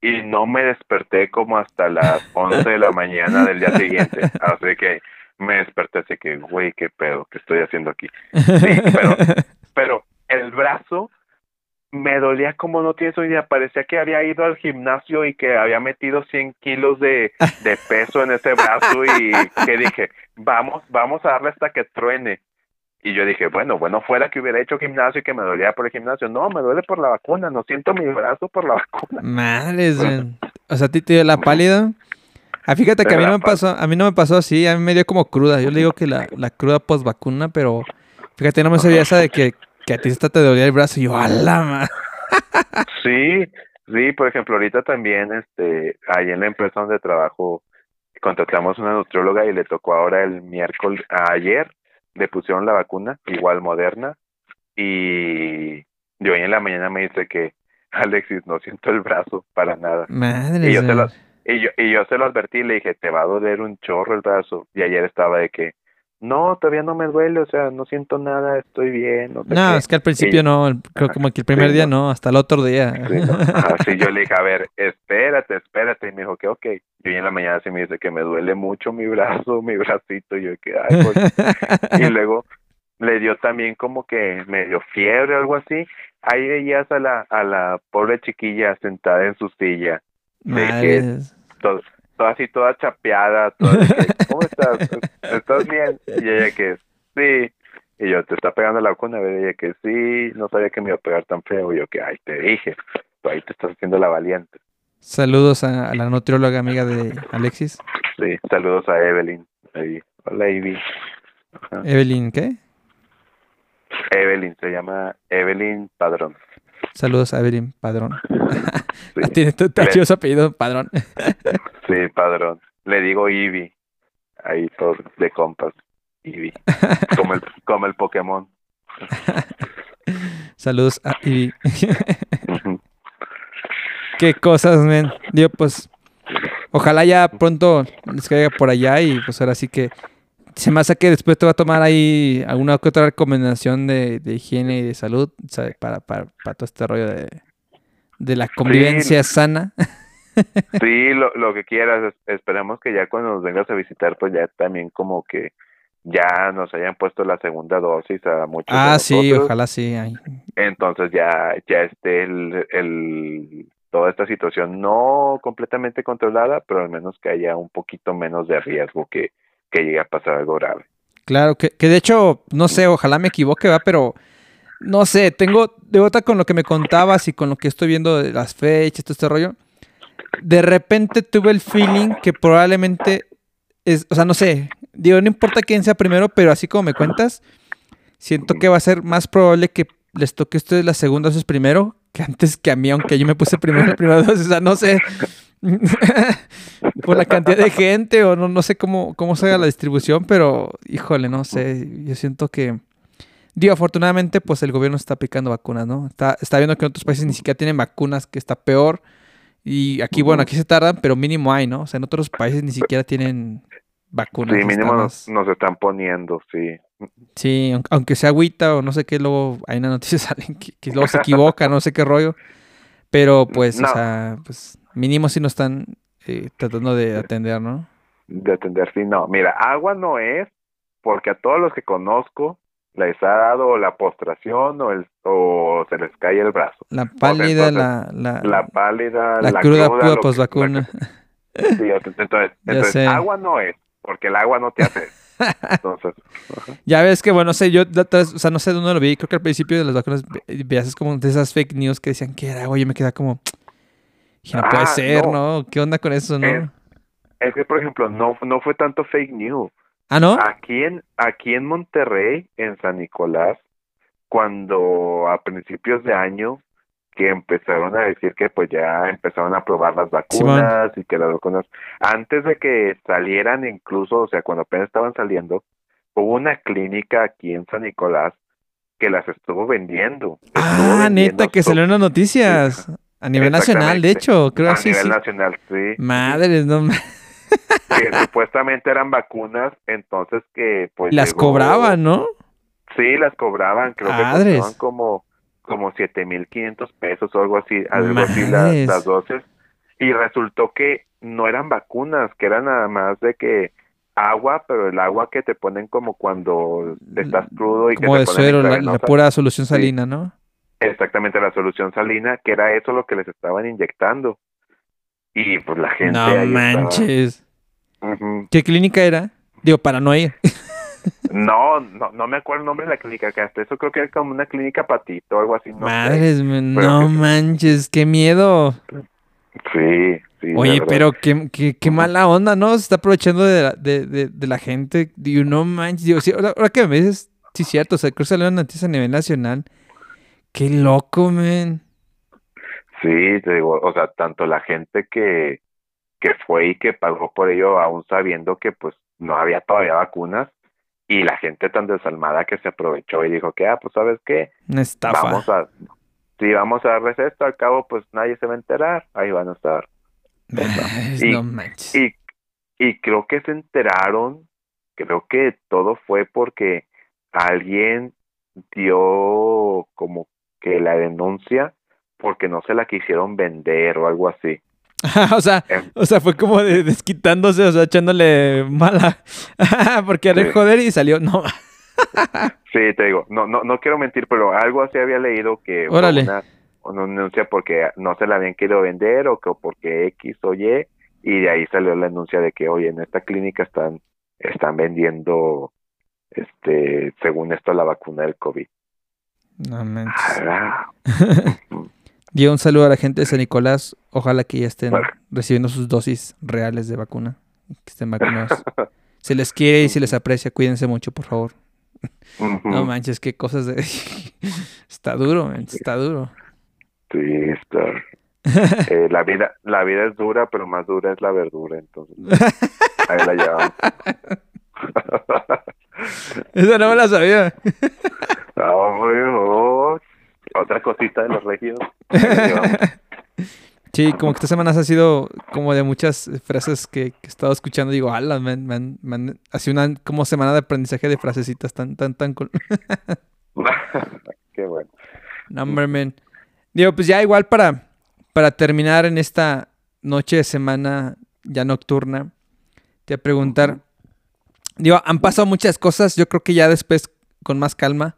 y no me desperté como hasta las 11 de la mañana del día siguiente. Así que me desperté así que, güey, qué pedo, qué estoy haciendo aquí. Sí, pero, pero el brazo me dolía como no tienes una idea. Parecía que había ido al gimnasio y que había metido 100 kilos de, de peso en ese brazo y que dije, vamos, vamos a darle hasta que truene. Y yo dije, bueno, bueno, fuera que hubiera hecho gimnasio y que me dolía por el gimnasio. No, me duele por la vacuna, no siento mi brazo por la vacuna. Madres, güey. O sea, a ti te dio la pálida. Ah, fíjate que a mí no me pasó, a mí no me pasó así, a mí me dio como cruda. Yo le digo que la, la cruda post vacuna, pero fíjate, no me sabía esa de que, que a ti hasta te dolía el brazo. Y yo, ala. Sí, sí, por ejemplo, ahorita también, este, ahí en la empresa donde trabajo, contratamos una nutrióloga y le tocó ahora el miércoles, ayer, le pusieron la vacuna, igual moderna, y yo hoy en la mañana me dice que, Alexis, no siento el brazo para nada. Madres, Y yo, se lo, y, yo, y yo se lo advertí y le dije, te va a doler un chorro el brazo. Y ayer estaba de que, no, todavía no me duele, o sea, no siento nada, estoy bien. No, sé No, qué". es que al principio no, el- creo Ajá. como que el primer Sí, día no. no, hasta el otro día. Sí, ¿no? Ajá, sí, yo le dije, a ver, espérate, espérate. Y me dijo que ok. Y hoy en la mañana sí me dice que me duele mucho mi brazo, mi bracito. Y yo que, ay, pues. Y luego le dio también como que medio fiebre o algo así. Ahí veías a la, a la pobre chiquilla sentada en su silla, Madres. todo, toda así, toda chapeada, toda que, ¿cómo estás? ¿Estás bien? Y ella que, sí. Y yo, ¿te está pegando la vacuna? Y ella que sí, no sabía que me iba a pegar tan feo. Y yo que, ay, te dije, tú ahí te estás haciendo la valiente. Saludos a, a la nutrióloga amiga de Alexis. Sí, saludos a Evelyn. Ahí. Hola, Ivy. Ajá. Evelyn, ¿qué? Evelyn, se llama Evelyn Padrón. Saludos a Evelyn Padrón. Sí, Tiene tu chido apellido, Padrón. sí, Padrón. Le digo Ivy. Ahí todos de compas. Ivy. Como el, como el Pokémon. Saludos a Ivy. Ujú. Qué cosas, men. Digo, pues, ojalá ya pronto les caiga por allá y pues ahora sí que se me hace que después te va a tomar ahí alguna que otra recomendación de, de higiene y de salud. Para, para, para todo este rollo de, de la convivencia sana. Sí, lo, lo que quieras. Es- Esperemos que ya cuando nos vengas a visitar, pues ya también como que ya nos hayan puesto la segunda dosis a muchos de Ah, sí, ojalá sí. ay. entonces ya ya esté el, el toda esta situación no completamente controlada, pero al menos que haya un poquito menos de riesgo que, que llegue a pasar algo grave. Claro, que, que de hecho, no sé, ojalá me equivoque, va, pero no sé, tengo, de otra con lo que me contabas y con lo que estoy viendo de las fechas, todo este rollo, de repente tuve el feeling que probablemente es, o sea, no sé, digo, no importa quién sea primero, pero así como me cuentas, siento que va a ser más probable que les toque a ustedes la segunda dosis primero que antes que a mí, aunque yo me puse primero la primera dosis, o sea, no sé. por la cantidad de gente o no, no sé cómo, cómo se haga la distribución, pero híjole, no sé, yo siento que... Digo, afortunadamente, pues el gobierno está aplicando vacunas, ¿no? Está, está viendo que en otros países ni siquiera tienen vacunas, que está peor. Y aquí, bueno, aquí se tardan, pero mínimo hay, ¿no? O sea, en otros países ni siquiera tienen vacunas. Sí, mínimo nos, nos están poniendo, sí. Sí, aun- aunque sea agüita o no sé qué, luego hay una noticia salen que, que luego se equivoca, no sé qué rollo. Pero pues, No. o sea, pues mínimo si no están eh, tratando de atender, ¿no? De atender, sí, no. Mira, agua no es, porque a todos los que conozco les ha dado la postración o, el, o se les cae el brazo. La pálida, entonces, la, la, La pálida, la cruda lo pura que- posvacuna. la- Sí, entonces, entonces agua no es, porque el agua no te hace. Entonces, Ya ves que, bueno, no sé, yo, la o sea, no sé dónde lo vi, creo que al principio de las vacunas ve- veías como de esas fake news que decían que era agua, yo me quedaba como, dije, no puede Ah, ser, no. ¿no? ¿Qué onda con eso, no? Es que, por ejemplo, no, no fue tanto fake news. ah, ¿no? Aquí en, aquí en Monterrey, en San Nicolás, cuando a principios de año que empezaron a decir que pues ya empezaron a probar las vacunas y que las vacunas, antes de que salieran incluso, o sea, cuando apenas estaban saliendo, hubo una clínica aquí en San Nicolás que las estuvo vendiendo. Estuvo Ah, vendiendo neta, que salieron las noticias. A nivel nacional, de hecho, creo a así, nivel sí. nacional, sí. Madres, no que supuestamente eran vacunas, entonces que pues Las llegó- cobraban, ¿no? Sí, las cobraban, creo que Madres. costaban como como siete mil quinientos pesos o algo así, algo así las, Madres. las dosis y resultó que no eran vacunas, que eran nada más de que agua, pero el agua que te ponen como cuando estás crudo y Como que de te ponen suero, la, pura solución Sí. salina, ¿no? Exactamente la solución salina, que era eso lo que les estaban inyectando. Y pues la gente No ahí manches. ¿Qué clínica era? Digo, para no ir. No, no, no me acuerdo el nombre de la clínica, que hasta eso creo que era como una clínica patito o algo así, no. Madres, no que- manches, qué miedo. Sí, sí. Oye, pero qué, qué, qué mala onda, ¿no? Se está aprovechando de la, de, de, de la gente. Digo, no manches. Digo, sí, ahora, ahora que me dices, sí, cierto. O sea, creo que salió una noticia a nivel nacional. Qué loco, men. Sí, te digo, o sea, tanto la gente que, que fue y que pagó por ello, aún sabiendo que pues no había todavía vacunas, y la gente tan desalmada que se aprovechó y dijo que, ah, pues sabes qué, Una estafa. vamos a, sí, vamos a darles esto, al cabo pues nadie se va a enterar, ahí van a estar. Y- no manches. Y, y creo que se enteraron, creo que todo fue porque alguien dio como que la denuncia porque no se la quisieron vender o algo así. o sea, Em. o sea, fue como de desquitándose, o sea, echándole mala. Porque Sí. joder y salió. No. Sí, te digo, no, no, no quiero mentir, pero algo así había leído que Órale. una, una denuncia porque no se la habían querido vender o que porque X o Y, y de ahí salió la denuncia de que, oye, en esta clínica están, están vendiendo, este, según esto, la vacuna del COVID. No manches. Y un saludo a la gente de San Nicolás. Ojalá que ya estén recibiendo sus dosis reales de vacuna. Que estén vacunados. Se les quiere y se les aprecia. Cuídense mucho, por favor. No manches, qué cosas de. está duro, man, está duro. Sí, está. Eh, la vida, la vida es dura, pero más dura es la verdura, entonces ahí la llevamos. Esa no me la sabía. Ah, bueno, otra cosita de los regios. Sí, como que esta semana ha sido como de muchas frases que, que he estado escuchando. Digo, ala, man, man, man. Ha sido una como semana de aprendizaje de frasecitas tan, tan, tan cool. Qué bueno. No, hombre, men. Digo, pues ya igual para, para terminar en esta noche de semana ya nocturna, te voy a preguntar. Digo, han pasado muchas cosas. Yo creo que ya después, con más calma,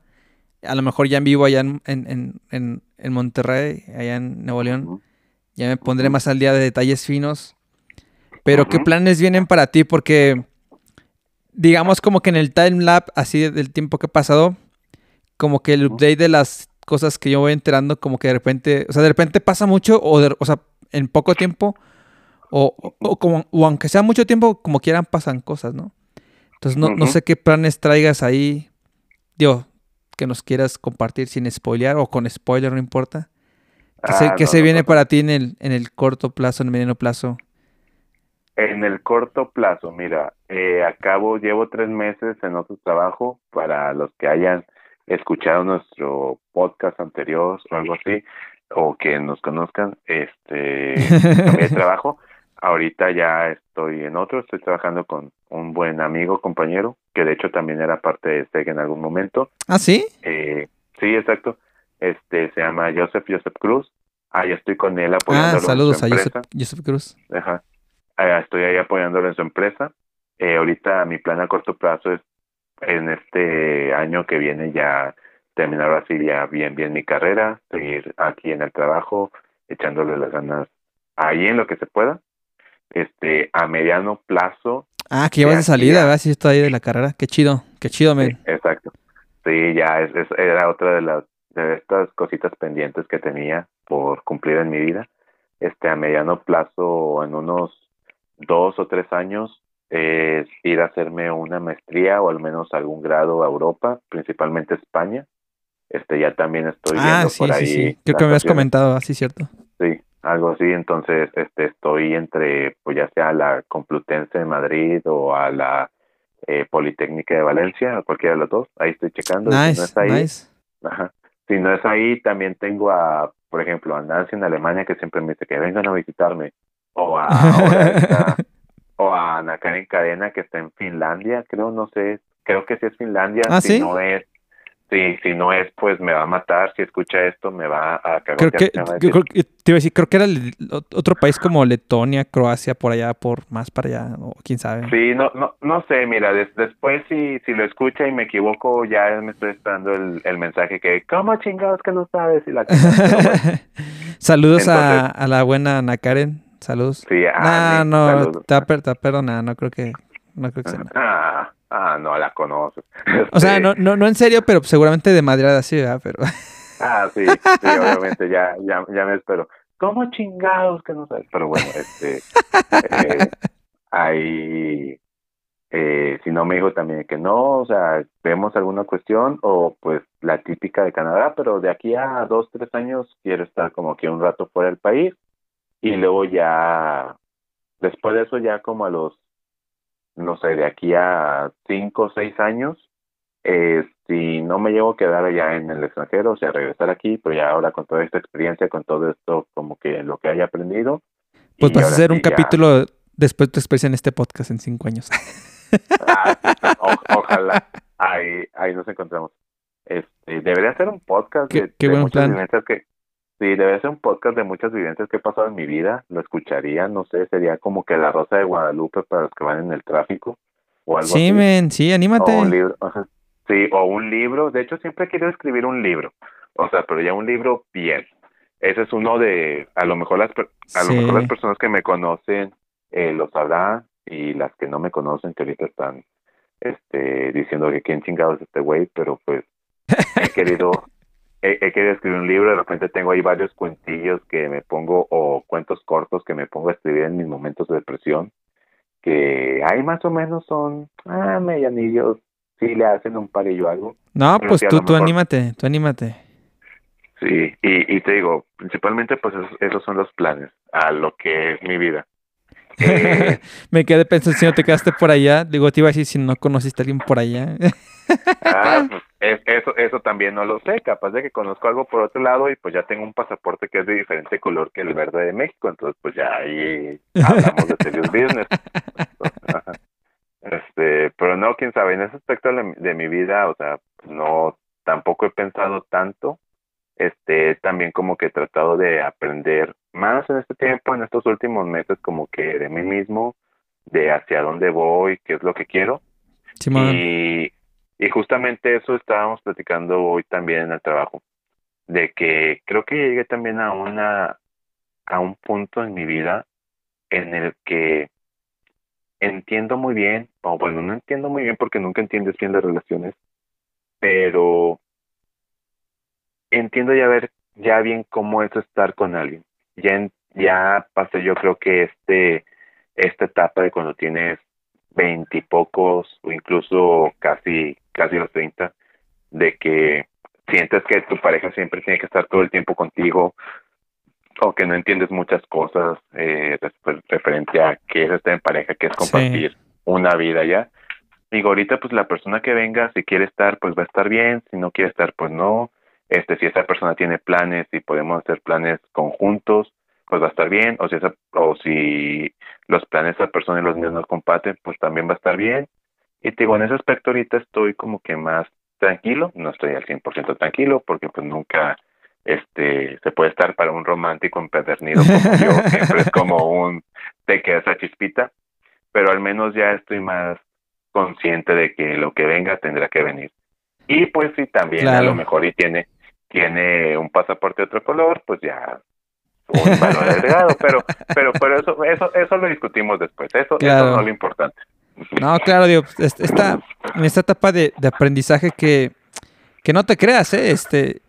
a lo mejor ya en vivo allá en, en, en, en- Monterrey, allá en Nuevo León, ya me pondré más al día de detalles finos. Pero, ¿qué planes vienen para ti? Porque, digamos, como que en el time lap, así del tiempo que ha pasado, como que el update de las cosas que yo voy enterando, como que de repente, o sea, de repente pasa mucho, o, de- o sea, en poco tiempo, o, o- o como, o aunque sea mucho tiempo, como quieran pasan cosas, ¿no? Entonces, no, no sé qué planes traigas ahí, digo, que nos quieras compartir sin spoilear, o con spoiler, no importa. ¿Qué, se, Ah, no, se no, viene no. para ti en el, en el corto plazo, en el mediano plazo? En el corto plazo, mira, eh, acabo, llevo tres meses en otro trabajo para los que hayan escuchado nuestro podcast anterior o algo así, o que nos conozcan, este, cambié de trabajo. Ahorita ya estoy en otro, estoy trabajando con un buen amigo, compañero, que de hecho también era parte de SEG en algún momento. ¿Ah, sí? Eh, sí, exacto. Este se llama Joseph Joseph Cruz. Ahí estoy con él Ah, apoyándolo en saludos su a Joseph. Joseph Cruz. Ajá. Ah, Estoy ahí apoyándolo en su empresa. Eh, ahorita mi plan a corto plazo es en este año que viene ya terminar así ya bien bien mi carrera, seguir aquí en el trabajo, echándole las ganas ahí en lo que se pueda. Este, a mediano plazo, Ah, que ya vas De salida, a- ¿verdad? Sí, estoy ahí de la carrera. Qué chido, qué chido, sí, men. exacto. Sí, ya es, es- era otra de las de estas cositas pendientes que tenía por cumplir en mi vida. Este, a mediano plazo, en unos dos o tres años, es ir a hacerme una maestría o al menos algún grado a Europa, principalmente España. Este, ya también estoy Ah, viendo sí, por sí, ahí sí. Creo las que me habías comentado, así cierto. Sí, algo así. Entonces, este, estoy entre, pues ya sea a la Complutense de Madrid o a la eh, Politécnica de Valencia, a cualquiera de los dos. Ahí estoy checando. y si no Nice, es ahí, nice. ajá. Si no es ahí, también tengo a, por ejemplo, a Nancy en Alemania que siempre me dice que vengan a visitarme. O a, está- o a Ana Karen Cadena que está en Finlandia, creo, no sé, creo que sí es Finlandia. ¿Ah, si sí? no es, sí, si no es, pues me va a matar. Si escucha esto, me va a cagar. Creo que, creo te iba a decir, creo que era el- otro país como Letonia, Croacia, por allá, por más para allá, o quién sabe. Sí, no, no, no sé, mira, des- después si, si lo escucha y me equivoco, ya me estoy esperando el, el mensaje que, ¿cómo chingados que no sabes? Y la Saludos a, Entonces- a la buena Ana Karen. Saludos. sí, No, ah, no, saludos. perdonada, no creo que, no creo que sea. Ah, ah, no la conoces. O sea, no, no, no en serio, pero seguramente de madreada sí, ¿verdad? Pero Ah, sí, sí, obviamente, ya, ya, ya me espero. ¿Cómo chingados que no sabes? Pero bueno, este, eh, ahí, eh, si no me dijo también que no, o sea, vemos alguna cuestión o pues la típica de Canadá, pero de aquí a dos, tres años quiero estar como que un rato fuera del país y luego ya, después de eso ya como a los, no sé, de aquí a cinco o seis años, eh, si no me llevo a quedar allá en el extranjero, o sea, regresar aquí, pero ya ahora con toda esta experiencia, con todo esto, como que lo que haya aprendido. pues vas a hacer un ya- capítulo después de tu experiencia en este podcast en cinco años. Ah, o- ojalá, ahí, ahí nos encontramos. Este, debería ser un podcast Qué- de, qué de buen muchas plan. que, sí, debería ser un podcast de muchas vivencias que he pasado en mi vida, lo escucharía, no sé, sería como que la Rosa de Guadalupe para los que van en el tráfico o algo Sí, así. men, sí, O un anímate. libro. Sí, o un libro. De hecho, siempre he querido escribir un libro. O sea, pero ya un libro bien. Ese es uno de, a lo mejor las, a lo mejor las personas que me conocen eh, lo sabrán y las que no me conocen que ahorita están este, diciendo que quién chingados es este güey, pero pues he querido, he, he querido escribir un libro. De repente tengo ahí varios cuentillos que me pongo o cuentos cortos que me pongo a escribir en mis momentos de depresión que ahí más o menos son ah, medianillos, sí le hacen un parillo algo. No, pues sí, tú, tú anímate, tú anímate. Sí, y, y te digo, principalmente pues esos, esos son los planes a lo que es mi vida. Eh, Me quedé pensando si no te quedaste por allá. Digo, te iba a decir si no conociste a alguien por allá. ah, pues, es- eso, eso también no lo sé, capaz de que conozco algo por otro lado y pues ya tengo un pasaporte que es de diferente color que el verde de México, entonces pues ya ahí hablamos de serious business. Este, pero no, quién sabe, en ese aspecto de, mi- de mi vida, o sea, no, tampoco he pensado tanto. Este, también como que he tratado de aprender más en este tiempo, en estos últimos meses, como que de mí mismo, de hacia dónde voy, qué es lo que quiero. Simón. Y, y justamente eso estábamos platicando hoy también en el trabajo, de que creo que llegué también a una a un punto en mi vida en el que entiendo muy bien, o bueno, no entiendo muy bien porque nunca entiendes bien las relaciones, pero entiendo ya ver ya bien cómo es estar con alguien. Ya en- ya pasé yo creo que este esta etapa de cuando tienes veintipocos o incluso casi casi los treinta de que sientes que tu pareja siempre tiene que estar todo el tiempo contigo o que no entiendes muchas cosas eh, referente a qué es estar en pareja, qué es compartir una vida ya. Digo, ahorita pues la persona que venga, si quiere estar, pues va a estar bien, si no quiere estar, pues no. Este, si esa persona tiene planes y podemos hacer planes conjuntos, pues va a estar bien. O si, esa, o si los planes de esa persona y los míos no comparten, pues también va a estar bien. Y te digo, en ese aspecto ahorita estoy como que más tranquilo, no estoy al 100% tranquilo porque pues nunca este se puede estar para un romántico empedernido como yo, siempre es como un te queda esa chispita, pero al menos ya estoy más consciente de que lo que venga tendrá que venir. Y pues si también a lo mejor y tiene tiene un pasaporte de otro color, pues ya un valor agregado, pero pero pero eso eso eso lo discutimos después, eso, eso no es lo importante. No, claro, digo, esta, en esta etapa de, de aprendizaje que, que no te creas, ¿eh? Este,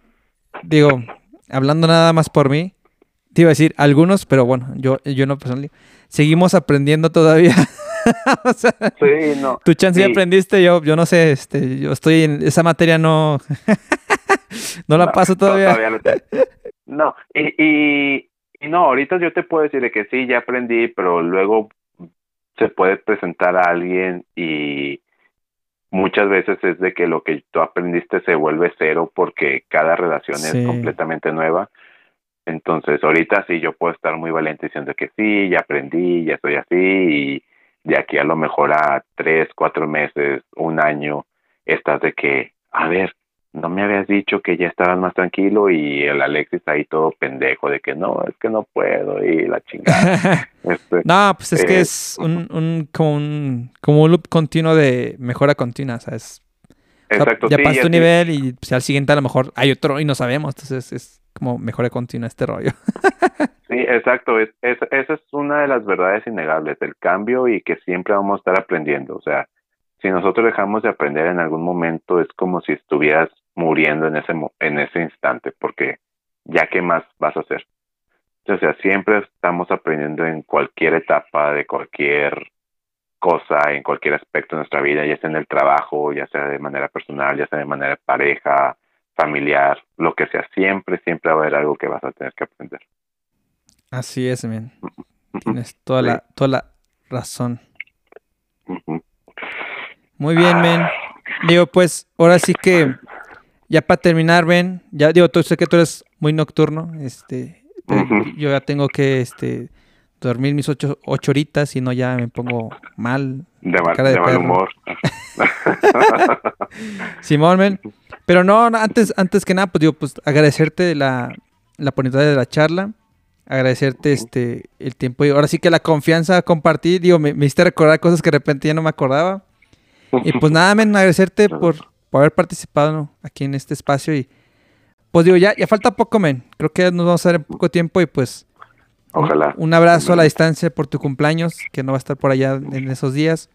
digo, hablando nada más por mí, te iba a decir algunos, pero bueno, yo, yo no personalmente. Seguimos aprendiendo todavía. sí, no. Tu chance ya aprendiste, yo, yo no sé, este, yo estoy en esa materia no, no la paso todavía. no, y, y, y, no, ahorita yo te puedo decir de que sí, ya aprendí, pero luego se puede presentar a alguien y muchas veces es de que lo que tú aprendiste se vuelve cero porque cada relación es completamente nueva. Entonces, ahorita sí yo puedo estar muy valiente diciendo que sí, ya aprendí, ya soy así y de aquí a lo mejor a tres, cuatro meses, un año, estás de que, a ver, no me habías dicho que ya estabas más tranquilo y el Alexis ahí todo pendejo de que no, es que no puedo y la chingada. Este, no, pues es que es un, un, como un, como un loop continuo de mejora continua, ¿sabes? Exacto. ya pasas tu nivel y pues, al siguiente a lo mejor hay otro y no sabemos, entonces es como mejora continua este rollo. sí, exacto, es, esa es una de las verdades innegables, el cambio y que siempre vamos a estar aprendiendo, o sea, si nosotros dejamos de aprender en algún momento es como si estuvieras muriendo en ese, en ese instante, porque ya qué más vas a hacer. O sea, siempre estamos aprendiendo en cualquier etapa de cualquier cosa, en cualquier aspecto de nuestra vida, ya sea en el trabajo, ya sea de manera personal, ya sea de manera pareja, familiar, lo que sea, siempre, siempre va a haber algo que vas a tener que aprender. Así es, men. Tienes toda la, toda la razón. Muy bien, men. Digo, pues, ahora sí que ya para terminar, ven, ya digo, tú sé que tú eres muy nocturno, este, yo ya tengo que, este, dormir mis ocho, ocho horitas y no ya me pongo mal. De mal, humor. Simón, men. Pero no, antes, antes que nada, pues digo, pues agradecerte la, la oportunidad de la charla, agradecerte este el tiempo y ahora sí que la confianza compartir, digo, me, me hiciste recordar cosas que de repente ya no me acordaba. Y pues nada, men, agradecerte por, por haber participado aquí en este espacio y pues digo, ya, ya falta poco, men. Creo que nos vamos a ver en poco tiempo y pues Ojalá. Un, abrazo a la distancia por tu cumpleaños, que no va a estar por allá en esos días.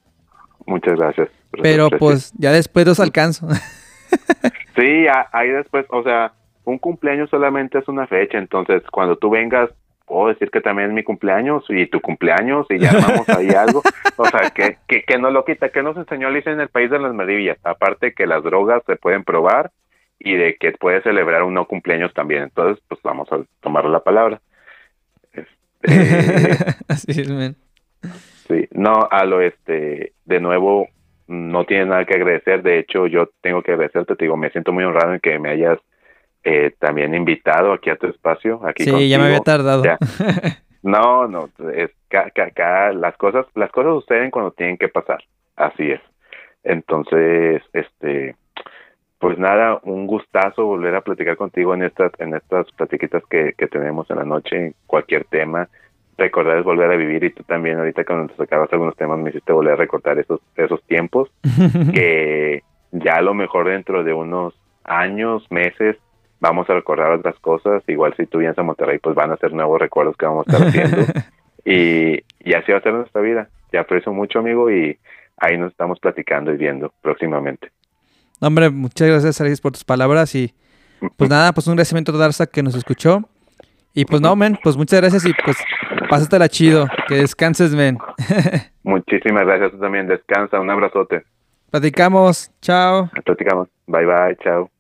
Muchas gracias. Pero pues ya después los alcanzo. sí, ahí después, o sea, un cumpleaños solamente es una fecha, entonces cuando tú vengas puedo decir que también es mi cumpleaños y tu cumpleaños y ya armamos ahí algo. O sea, que, que, que no lo quita, que nos enseñó Alicia en el país de las maravillas. Aparte que las drogas se pueden probar y de que puede celebrar un no cumpleaños también. Entonces, pues vamos a tomar la palabra. Este, Así es, man. Sí, no, a lo este, de nuevo, no tiene nada que agradecer. De hecho, yo tengo que agradecerte, te digo, me siento muy honrado en que me hayas eh, también invitado aquí a tu espacio. Aquí sí, ya me había tardado. No, no, es acá las cosas, las cosas suceden cuando tienen que pasar. Así es. Entonces, este, pues nada, un gustazo volver a platicar contigo en estas, en estas platiquitas que, que tenemos en la noche, cualquier tema. Recordar es volver a vivir y tú también ahorita cuando te sacabas algunos temas me hiciste volver a recordar esos, esos tiempos que ya a lo mejor dentro de unos años, meses, vamos a recordar otras cosas. Igual si tú vienes a Monterrey, pues van a ser nuevos recuerdos que vamos a estar haciendo. y, y así va a ser nuestra vida. Te aprecio mucho, amigo, y ahí nos estamos platicando y viendo próximamente. hombre, muchas gracias, Alex, por tus palabras. Y pues nada, pues un agradecimiento a Darza que nos escuchó. Y pues no, men, pues muchas gracias y pues pásatela chido. Que descanses, men. Muchísimas gracias, tú también. Descansa, un abrazote. Platicamos, chao. Platicamos. Bye, bye, chao.